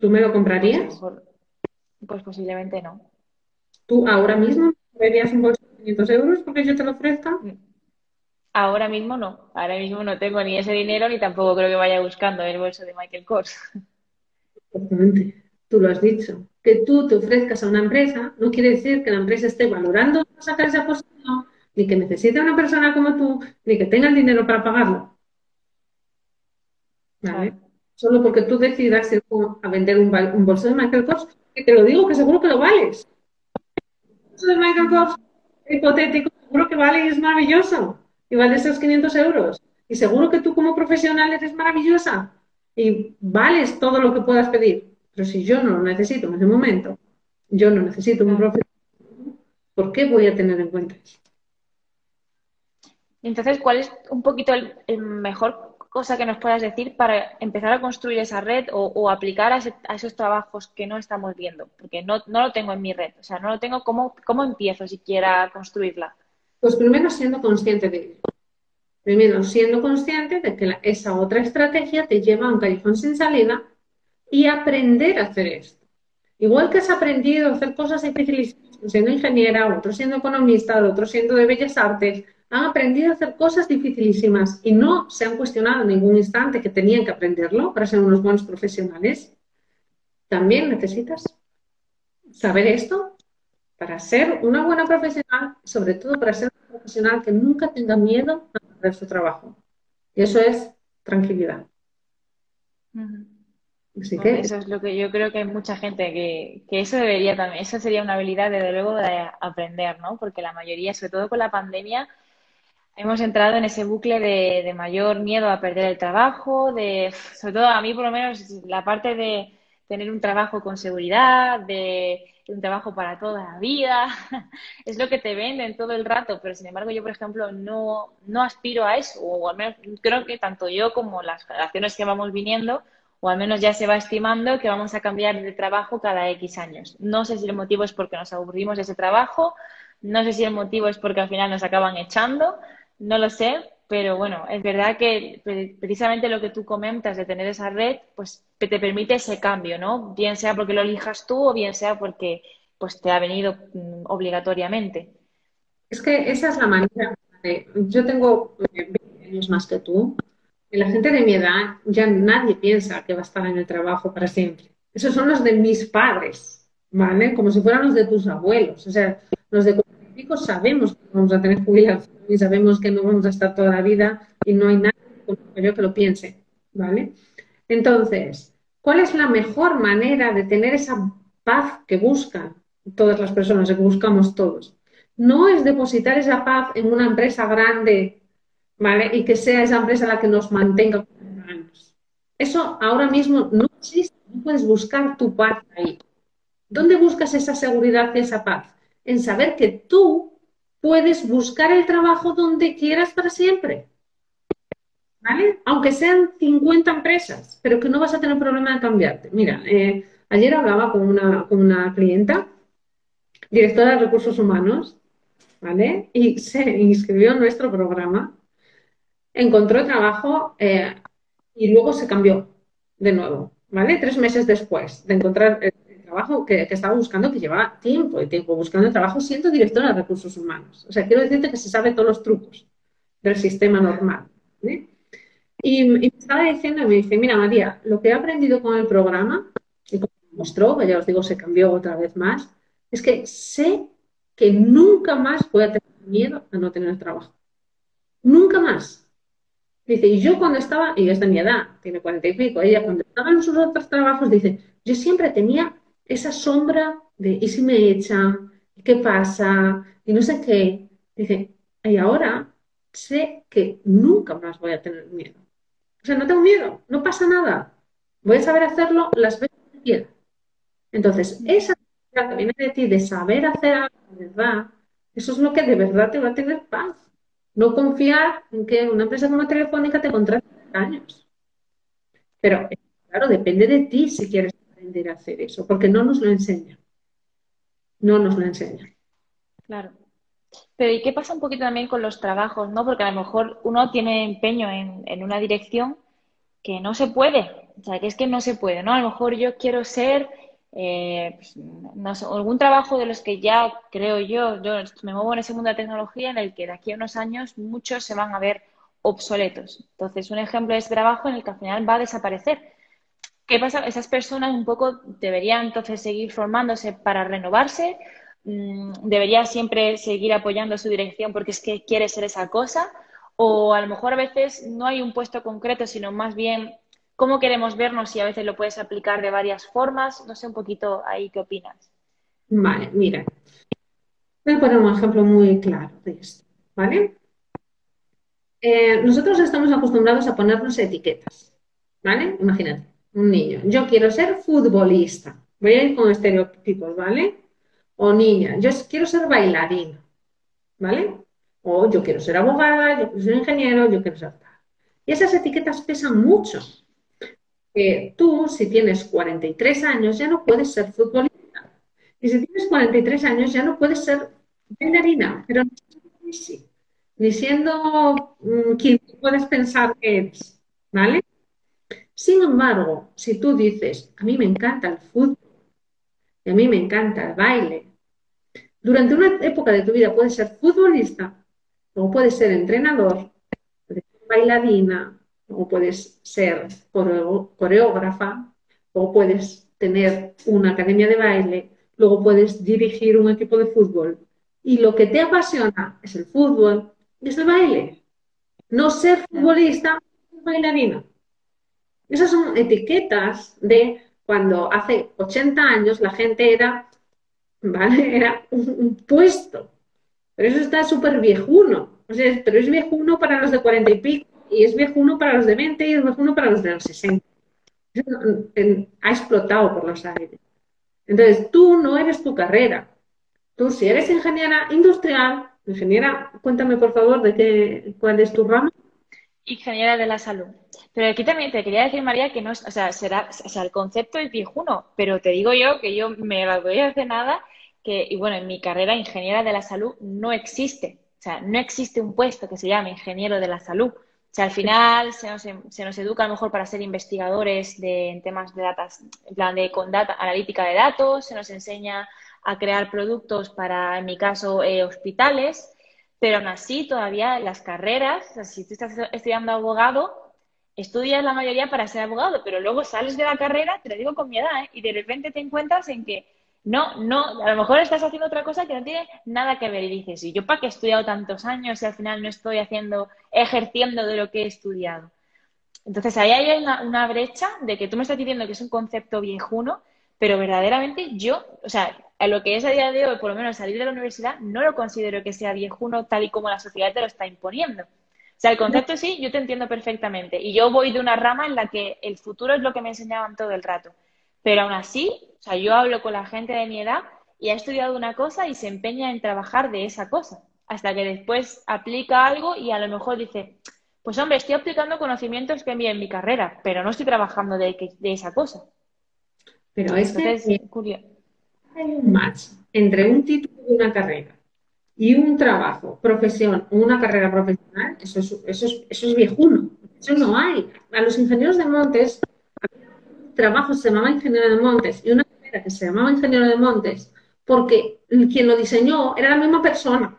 C: ¿Tú me lo comprarías?
B: Pues, posiblemente no.
C: ¿Tú ahora mismo verías un bolso de 500 euros porque yo te lo ofrezca? Mm.
B: Ahora mismo no. Ahora mismo no tengo ni ese dinero ni tampoco creo que vaya buscando el bolso de Michael Kors.
C: Exactamente. tú lo has dicho, que tú te ofrezcas a una empresa no quiere decir que la empresa esté valorando sacar esa posición, ni que necesite una persona como tú, ni que tenga el dinero para pagarlo. ¿Vale? Solo porque tú decidas ir a vender un, bolso de Michael Kors, que te lo digo que seguro que lo vales. Un bolso de Michael Kors hipotético, seguro que vale y es maravilloso. Y vale esos 500 euros. Y seguro que tú como profesional eres maravillosa y vales todo lo que puedas pedir. Pero si yo no lo necesito en ese momento, yo no necesito un profesional, ¿por qué voy a tener en cuenta eso?
B: Entonces, ¿cuál es un poquito el, mejor cosa que nos puedas decir para empezar a construir esa red o, aplicar a, esos trabajos que no estamos viendo? Porque no, lo tengo en mi red, o sea, no lo tengo, ¿cómo, cómo empiezo siquiera a construirla?
C: Pues primero siendo consciente de ello. Primero siendo consciente de que esa otra estrategia te lleva a un callejón sin salida y aprender a hacer esto. Igual que has aprendido a hacer cosas difíciles siendo ingeniera, otro siendo economista, otro siendo de bellas artes, han aprendido a hacer cosas dificilísimas y no se han cuestionado en ningún instante que tenían que aprenderlo para ser unos buenos profesionales. También necesitas saber esto para ser una buena profesional, sobre todo para ser una profesional que nunca tenga miedo a hacer su trabajo. Y eso es tranquilidad.
B: Eso es lo que yo creo que hay mucha gente que, que, eso debería también, eso sería una habilidad desde luego de aprender, ¿no? Porque la mayoría, sobre todo con la pandemia, hemos entrado en ese bucle de, mayor miedo a perder el trabajo, de, sobre todo a mí por lo menos, la parte de tener un trabajo con seguridad, de un trabajo para toda la vida, es lo que te venden todo el rato, pero sin embargo yo, por ejemplo, no, no aspiro a eso, o al menos creo que tanto yo como las generaciones que vamos viniendo, o al menos ya se va estimando que vamos a cambiar de trabajo cada X años. No sé si el motivo es porque nos aburrimos de ese trabajo, no sé si el motivo es porque al final nos acaban echando, no lo sé, pero bueno, es verdad que precisamente lo que tú comentas de tener esa red, pues te permite ese cambio, ¿no? Bien sea porque lo elijas tú o bien sea porque pues te ha venido mm, obligatoriamente.
C: Es que esa es la manera. yo tengo 20 eh, años más que tú. Y la gente de mi edad ya nadie piensa que va a estar en el trabajo para siempre. Esos son los de mis padres, ¿vale? Como si fueran los de tus abuelos. O sea, los de sabemos que vamos a tener jubilación y sabemos que no vamos a estar toda la vida y no hay nadie yo que lo piense, ¿vale? Entonces, ¿cuál es la mejor manera de tener esa paz que buscan todas las personas, que buscamos todos? No es depositar esa paz en una empresa grande, ¿vale? Y que sea esa empresa la que nos mantenga. Eso ahora mismo no existe, no puedes buscar tu paz ahí. ¿Dónde buscas esa seguridad y esa paz? En saber que tú puedes buscar el trabajo donde quieras para siempre. ¿Vale? Aunque sean 50 empresas, pero que no vas a tener problema de cambiarte. Mira, eh, ayer hablaba con una, con una clienta, directora de recursos humanos, ¿vale? Y se inscribió en nuestro programa, encontró trabajo eh, y luego se cambió de nuevo, ¿vale? Tres meses después de encontrar eh, trabajo que, estaba buscando, que llevaba tiempo y tiempo buscando trabajo siendo directora de recursos humanos. O sea, quiero decirte que se sabe todos los trucos del sistema normal. Y, me estaba diciendo, me dice, mira María, lo que he aprendido con el programa, y como mostró, que ya os digo, se cambió otra vez más, es que sé que nunca más voy a tener miedo a no tener trabajo. Nunca más. Dice, y yo cuando estaba, y es de mi edad, tiene cuarenta y pico, ella cuando estaba en sus otros trabajos, dice, yo siempre tenía esa sombra de ¿y si me echan? ¿Qué pasa? Y no sé qué. Dice, y ahora sé que nunca más voy a tener miedo. O sea, no tengo miedo, no pasa nada. Voy a saber hacerlo las veces que quiera. Entonces, esa que viene de ti de saber hacer algo de verdad, eso es lo que de verdad te va a tener paz. No confiar en que una empresa como Telefónica te contrate años. Pero, claro, depende de ti si quieres a hacer eso, porque no nos lo enseña. No nos lo enseña.
B: Claro. Pero ¿y qué pasa un poquito también con los trabajos, no? Porque a lo mejor uno tiene empeño en, una dirección que no se puede. O sea, que es que no se puede, ¿no? A lo mejor yo quiero ser, eh, pues, no sé, algún trabajo de los que ya creo yo, yo me muevo en ese mundo de tecnología en el que de aquí a unos años muchos se van a ver obsoletos. Entonces, un ejemplo es trabajo en el que al final va a desaparecer ¿qué pasa? Esas personas un poco deberían entonces seguir formándose para renovarse, mm, debería siempre seguir apoyando su dirección porque es que quiere ser esa cosa, o a lo mejor a veces no hay un puesto concreto, sino más bien cómo queremos vernos y a veces lo puedes aplicar de varias formas. No sé un poquito ahí qué opinas.
C: Vale, mira. Voy a poner un ejemplo muy claro de esto, ¿vale? Eh, nosotros estamos acostumbrados a ponernos etiquetas, ¿vale? Imagínate, un niño, yo quiero ser futbolista, voy a ir con estereotipos, ¿vale? O niña, yo quiero ser bailarina, ¿vale? O yo quiero ser abogada, yo quiero ser ingeniero, yo quiero ser tal. Y esas etiquetas pesan mucho. tú, si tienes 43 años, ya no puedes ser futbolista. Y si tienes 43 años, ya no puedes ser bailarina, pero no ni siendo mm, quien puedes pensar que eres, ¿vale? Sin embargo, si tú dices, a mí me encanta el fútbol, y a mí me encanta el baile, durante una época de tu vida puedes ser futbolista, o puedes ser entrenador, puedes ser bailarina, o puedes ser coreógrafa, o puedes tener una academia de baile, luego puedes dirigir un equipo de fútbol. Y lo que te apasiona es el fútbol y es el baile. No ser futbolista, bailarina. Esas son etiquetas de cuando hace 80 años la gente era, ¿vale? Era un, puesto. Pero eso está súper viejuno. O sea, pero es viejuno para los de 40 y pico, y es viejuno para los de 20 y es viejuno para los de los 60. ha explotado por los aires. Entonces, tú no eres tu carrera. Tú, si eres ingeniera industrial, ingeniera, cuéntame por favor de qué, cuál es tu rama.
B: Ingeniera de la salud. Pero aquí también te quería decir, María, que no, o sea, será, o sea, el concepto es viejuno, pero te digo yo que yo me gradué hace nada, que, y bueno, en mi carrera ingeniera de la salud no existe. O sea, no existe un puesto que se llame ingeniero de la salud. O sea, al final se nos, se nos educa a lo mejor para ser investigadores de, en temas de datos, en plan de con data, analítica de datos, se nos enseña a crear productos para, en mi caso, eh, hospitales, pero aún así todavía las carreras, si tú estás estudiando abogado, estudias la mayoría para ser abogado, pero luego sales de la carrera, te lo digo con mi edad, ¿eh? y de repente te encuentras en que no, no, a lo mejor estás haciendo otra cosa que no tiene nada que ver y dices, ¿y yo para qué he estudiado tantos años y al final no estoy haciendo, ejerciendo de lo que he estudiado? Entonces ahí hay una, brecha de que tú me estás diciendo que es un concepto viejuno, pero verdaderamente yo, o sea, a lo que es a día de hoy, por lo menos salir de la universidad, no lo considero que sea viejuno tal y como la sociedad te lo está imponiendo. O sea, el concepto sí, yo te entiendo perfectamente. Y yo voy de una rama en la que el futuro es lo que me enseñaban todo el rato. Pero aún así, o sea, yo hablo con la gente de mi edad y ha estudiado una cosa y se empeña en trabajar de esa cosa. Hasta que después aplica algo y a lo mejor dice, pues hombre, estoy aplicando conocimientos que vi en mi carrera, pero no estoy trabajando de, esa cosa.
C: Pero es que hay un match entre un título de una carrera y un trabajo, profesión, una carrera profesional, eso es, eso es, eso es viejuno. Eso no hay. A los ingenieros de montes, un trabajo se llamaba ingeniero de montes y una carrera que se llamaba ingeniero de montes porque quien lo diseñó era la misma persona.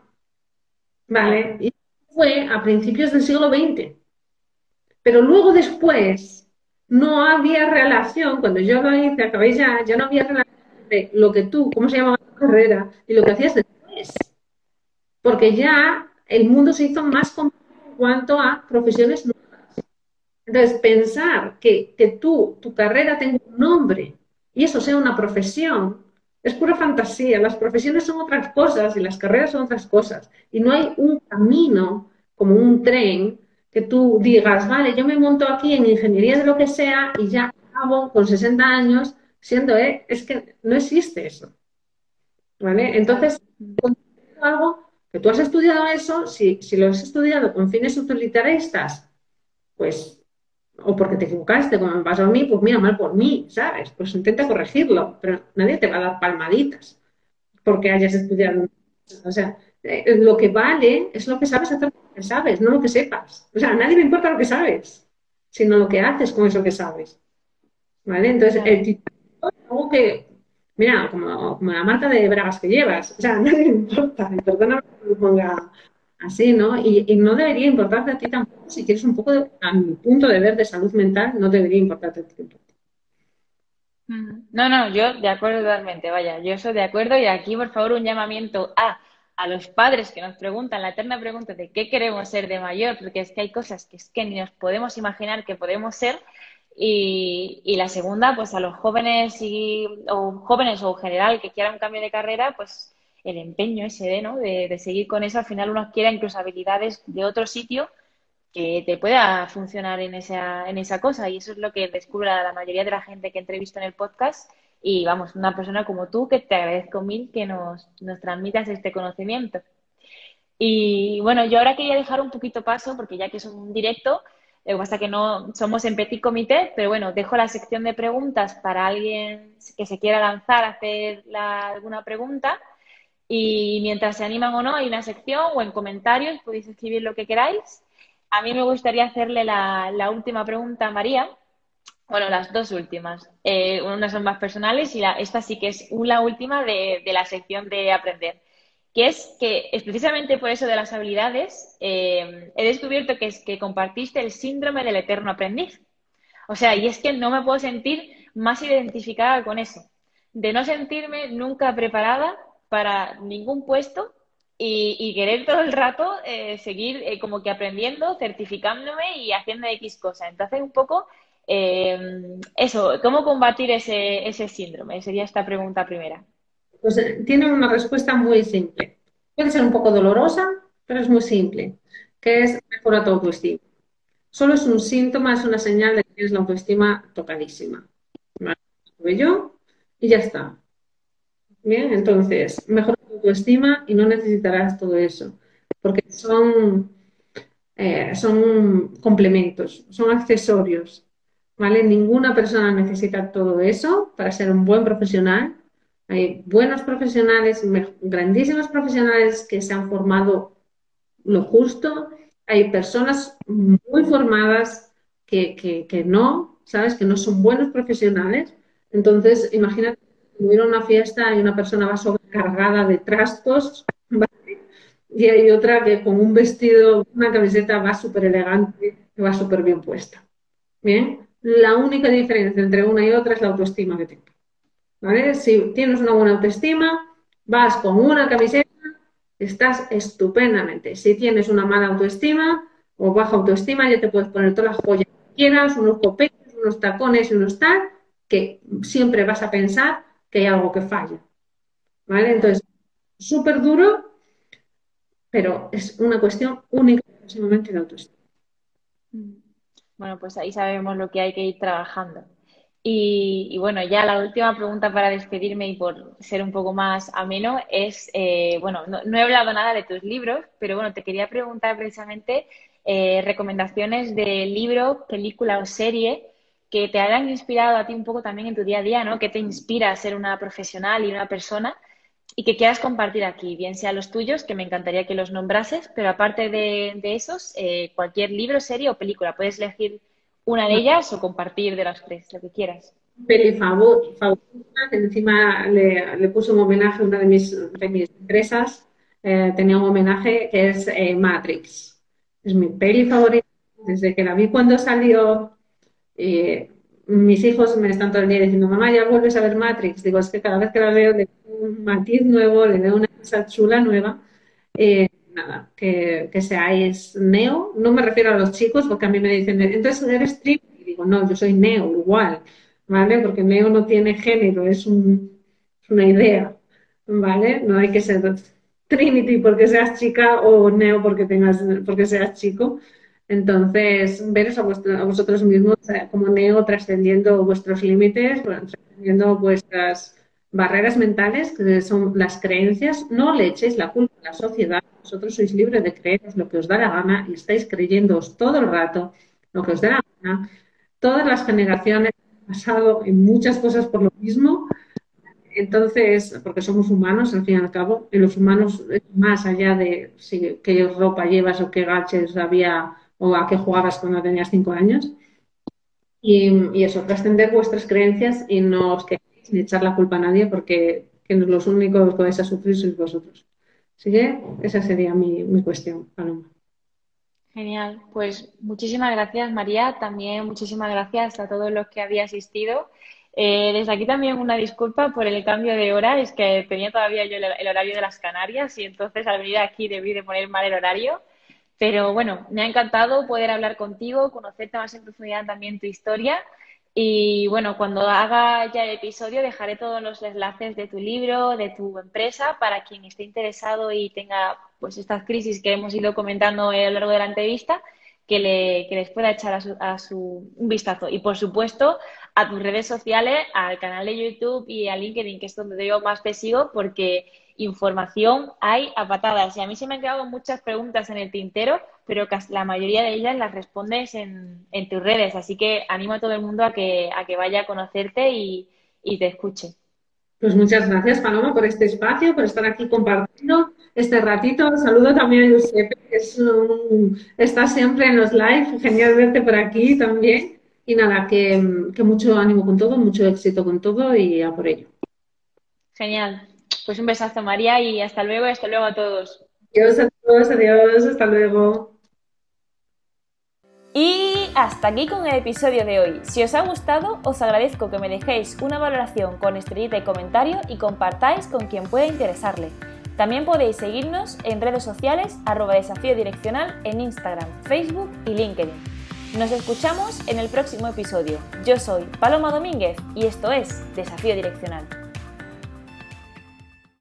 C: ¿Vale? Y fue a principios del siglo XX. Pero luego después no había relación, cuando yo lo hice, acabé ya, ya no había relación lo que tú, ¿cómo se llamaba tu carrera? Y lo que hacías después. Porque ya el mundo se hizo más complejo en cuanto a profesiones nuevas. Entonces, pensar que, que tú, tu carrera tenga un nombre y eso sea una profesión, es pura fantasía. Las profesiones son otras cosas y las carreras son otras cosas. Y no hay un camino como un tren que tú digas, vale, yo me monto aquí en ingeniería de lo que sea y ya acabo con 60 años siendo, ¿eh? es que no existe eso. ¿Vale? Entonces, algo que tú has estudiado eso, si, si lo has estudiado con fines utilitaristas, pues, o porque te equivocaste, como me pasó a mí, pues mira, mal por mí, ¿sabes? Pues intenta corregirlo, pero nadie te va a dar palmaditas porque hayas estudiado. O sea, eh, lo que vale es lo que sabes hacer lo que sabes, no lo que sepas. O sea, a nadie le importa lo que sabes, sino lo que haces con eso que sabes. ¿Vale? Entonces, el algo que, mira, como, la marca de bragas que llevas, o sea, no le importa, y perdona que lo ponga así, ¿no? Y, no debería importarte a ti tampoco, si quieres un poco, a mi punto de ver de salud mental, no debería importarte a ti tampoco.
B: No, no, yo de acuerdo totalmente, vaya, yo soy de acuerdo y aquí por favor un llamamiento a, a los padres que nos preguntan la eterna pregunta de qué queremos ser de mayor, porque es que hay cosas que es que ni nos podemos imaginar que podemos ser y, y la segunda, pues a los jóvenes y, o jóvenes o en general que quieran un cambio de carrera, pues el empeño ese de, ¿no? de, seguir con eso, al final uno quiera incluso habilidades de otro sitio que te pueda funcionar en esa, en esa cosa. Y eso es lo que descubre la mayoría de la gente que entrevisto en el podcast. Y vamos, una persona como tú, que te agradezco mil que nos, nos transmitas este conocimiento. Y bueno, yo ahora quería dejar un poquito paso, porque ya que es un directo, lo que pasa que no somos en petit comité, pero bueno, dejo la sección de preguntas para alguien que se quiera lanzar a hacer alguna pregunta. Y mientras se animan o no, hay una sección o en comentarios podéis escribir lo que queráis. A mí me gustaría hacerle la, última pregunta a María. Bueno, las dos últimas. Eh, unas son más personales y la, esta sí que es la última de, la sección de aprender. Que es que, es precisamente por eso de las habilidades, eh, he descubierto que es que compartiste el síndrome del eterno aprendiz. O sea, y es que no me puedo sentir más identificada con eso. De no sentirme nunca preparada para ningún puesto y, querer todo el rato eh, seguir eh, como que aprendiendo, certificándome y haciendo X cosas. Entonces, un poco eso, ¿cómo combatir ese síndrome? Sería esta pregunta primera.
C: Pues tiene una respuesta muy simple. Puede ser un poco dolorosa, pero es muy simple, que es mejora tu autoestima. Solo es un síntoma, es una señal de que tienes la autoestima tocadísima. ¿Vale? Yo y ya está. Bien, entonces, mejora tu estima y no necesitarás todo eso, porque son, eh, son complementos, son accesorios, ¿vale? Ninguna persona necesita todo eso para ser un buen profesional. Hay buenos profesionales, grandísimos profesionales que se han formado lo justo. Hay personas muy formadas que, que, que no, ¿sabes? Que no son buenos profesionales. Entonces, imagínate hubiera una fiesta y una persona va sobrecargada de trastos, y hay otra que con un vestido, una camiseta va súper elegante, va súper bien puesta. Bien, la única diferencia entre una y otra es la autoestima que tengo. ¿Vale? Si tienes una buena autoestima, vas con una camiseta, estás estupendamente. Si tienes una mala autoestima o baja autoestima, ya te puedes poner todas las joyas que quieras, unos copetes, unos tacones y unos tal, que siempre vas a pensar que hay algo que falla. ¿Vale? Entonces, súper duro, pero es una cuestión única de autoestima.
B: Mm. Bueno, pues ahí sabemos lo que hay que ir trabajando. Y, bueno, ya la última pregunta para despedirme y por ser un poco más ameno es, eh, bueno, no, he hablado nada de tus libros, pero bueno, te quería preguntar precisamente eh, recomendaciones de libro, película o serie que te hayan inspirado a ti un poco también en tu día a día, ¿no? Que te inspira a ser una profesional y una persona y que quieras compartir aquí, bien sea los tuyos, que me encantaría que los nombrases, pero aparte de, esos, eh, cualquier libro, serie o película, puedes elegir una de ellas o compartir de las tres, lo que quieras.
C: Peli favorita, encima le, puse un homenaje a una de mis, empresas, eh, tenía un homenaje que es eh, Matrix. Es mi peli favorita, desde que la vi cuando salió mis hijos me están todo el día diciendo, mamá, ya vuelves a ver Matrix. Digo, es que cada vez que la veo le veo un matiz nuevo, le veo una cosa chula nueva. Eh, nada, que, que, seáis neo. No me refiero a los chicos, porque a mí me dicen, entonces eres triple. Y digo, no, yo soy neo, igual, ¿vale? Porque neo no tiene género, es, un, una idea, ¿vale? No hay que ser Trinity porque seas chica o neo porque, tengas, porque seas chico. Entonces, veros a, vosotros mismos como neo trascendiendo vuestros límites, trascendiendo vuestras barreras mentales, que son las creencias. No le echéis la culpa a la sociedad. Vosotros sois libres de creer lo que os da la gana y estáis creyéndoos todo el rato lo que os da la gana. Todas las generaciones han pasado en muchas cosas por lo mismo. Entonces, porque somos humanos, al fin y al cabo, y los humanos, más allá de si, qué ropa llevas o qué gaches había o a qué jugabas cuando tenías cinco años. Y, eso, trascender vuestras creencias y no os quejéis ni echar la culpa a nadie porque que los únicos que podéis a sufrir sois vosotros. Así que esa sería mi, mi cuestión, Paloma.
B: Genial, pues muchísimas gracias María, también muchísimas gracias a todos los que habéis asistido Eh, desde aquí también una disculpa por el cambio de hora, es que tenía todavía yo el, horario de las Canarias y entonces al venir aquí debí de poner mal el horario. Pero bueno, me ha encantado poder hablar contigo, conocerte más en profundidad también tu historia. Y bueno, cuando haga ya el episodio dejaré todos los enlaces de tu libro, de tu empresa, para quien esté interesado y tenga pues estas crisis que hemos ido comentando a lo largo de la entrevista, que, le, que les pueda echar a su, a su, un vistazo. Y por supuesto, a tus redes sociales, al canal de YouTube y a LinkedIn, que es donde yo más te sigo, porque información hay a patadas. Y a mí se me han quedado muchas preguntas en el tintero, pero la mayoría de ellas las respondes en, en tus redes. Así que animo a todo el mundo a que, a que vaya a conocerte y, y te escuche.
C: Pues muchas gracias, Paloma, por este espacio, por estar aquí compartiendo este ratito. Saludo también a Giuseppe, que es está siempre en los live. Genial verte por aquí también. Y nada, que, mucho ánimo con todo, mucho éxito con todo y a por ello.
B: Genial. Pues un besazo, María, y hasta luego, hasta luego a todos.
C: Adiós a todos, adiós, hasta luego.
A: Y hasta aquí con el episodio de hoy. Si os ha gustado, os agradezco que me dejéis una valoración con estrellita y comentario y compartáis con quien pueda interesarle. También podéis seguirnos en redes sociales arroba desafío direccional en Instagram, Facebook y LinkedIn. Nos escuchamos en el próximo episodio. Yo soy Paloma Domínguez y esto es Desafío Direccional.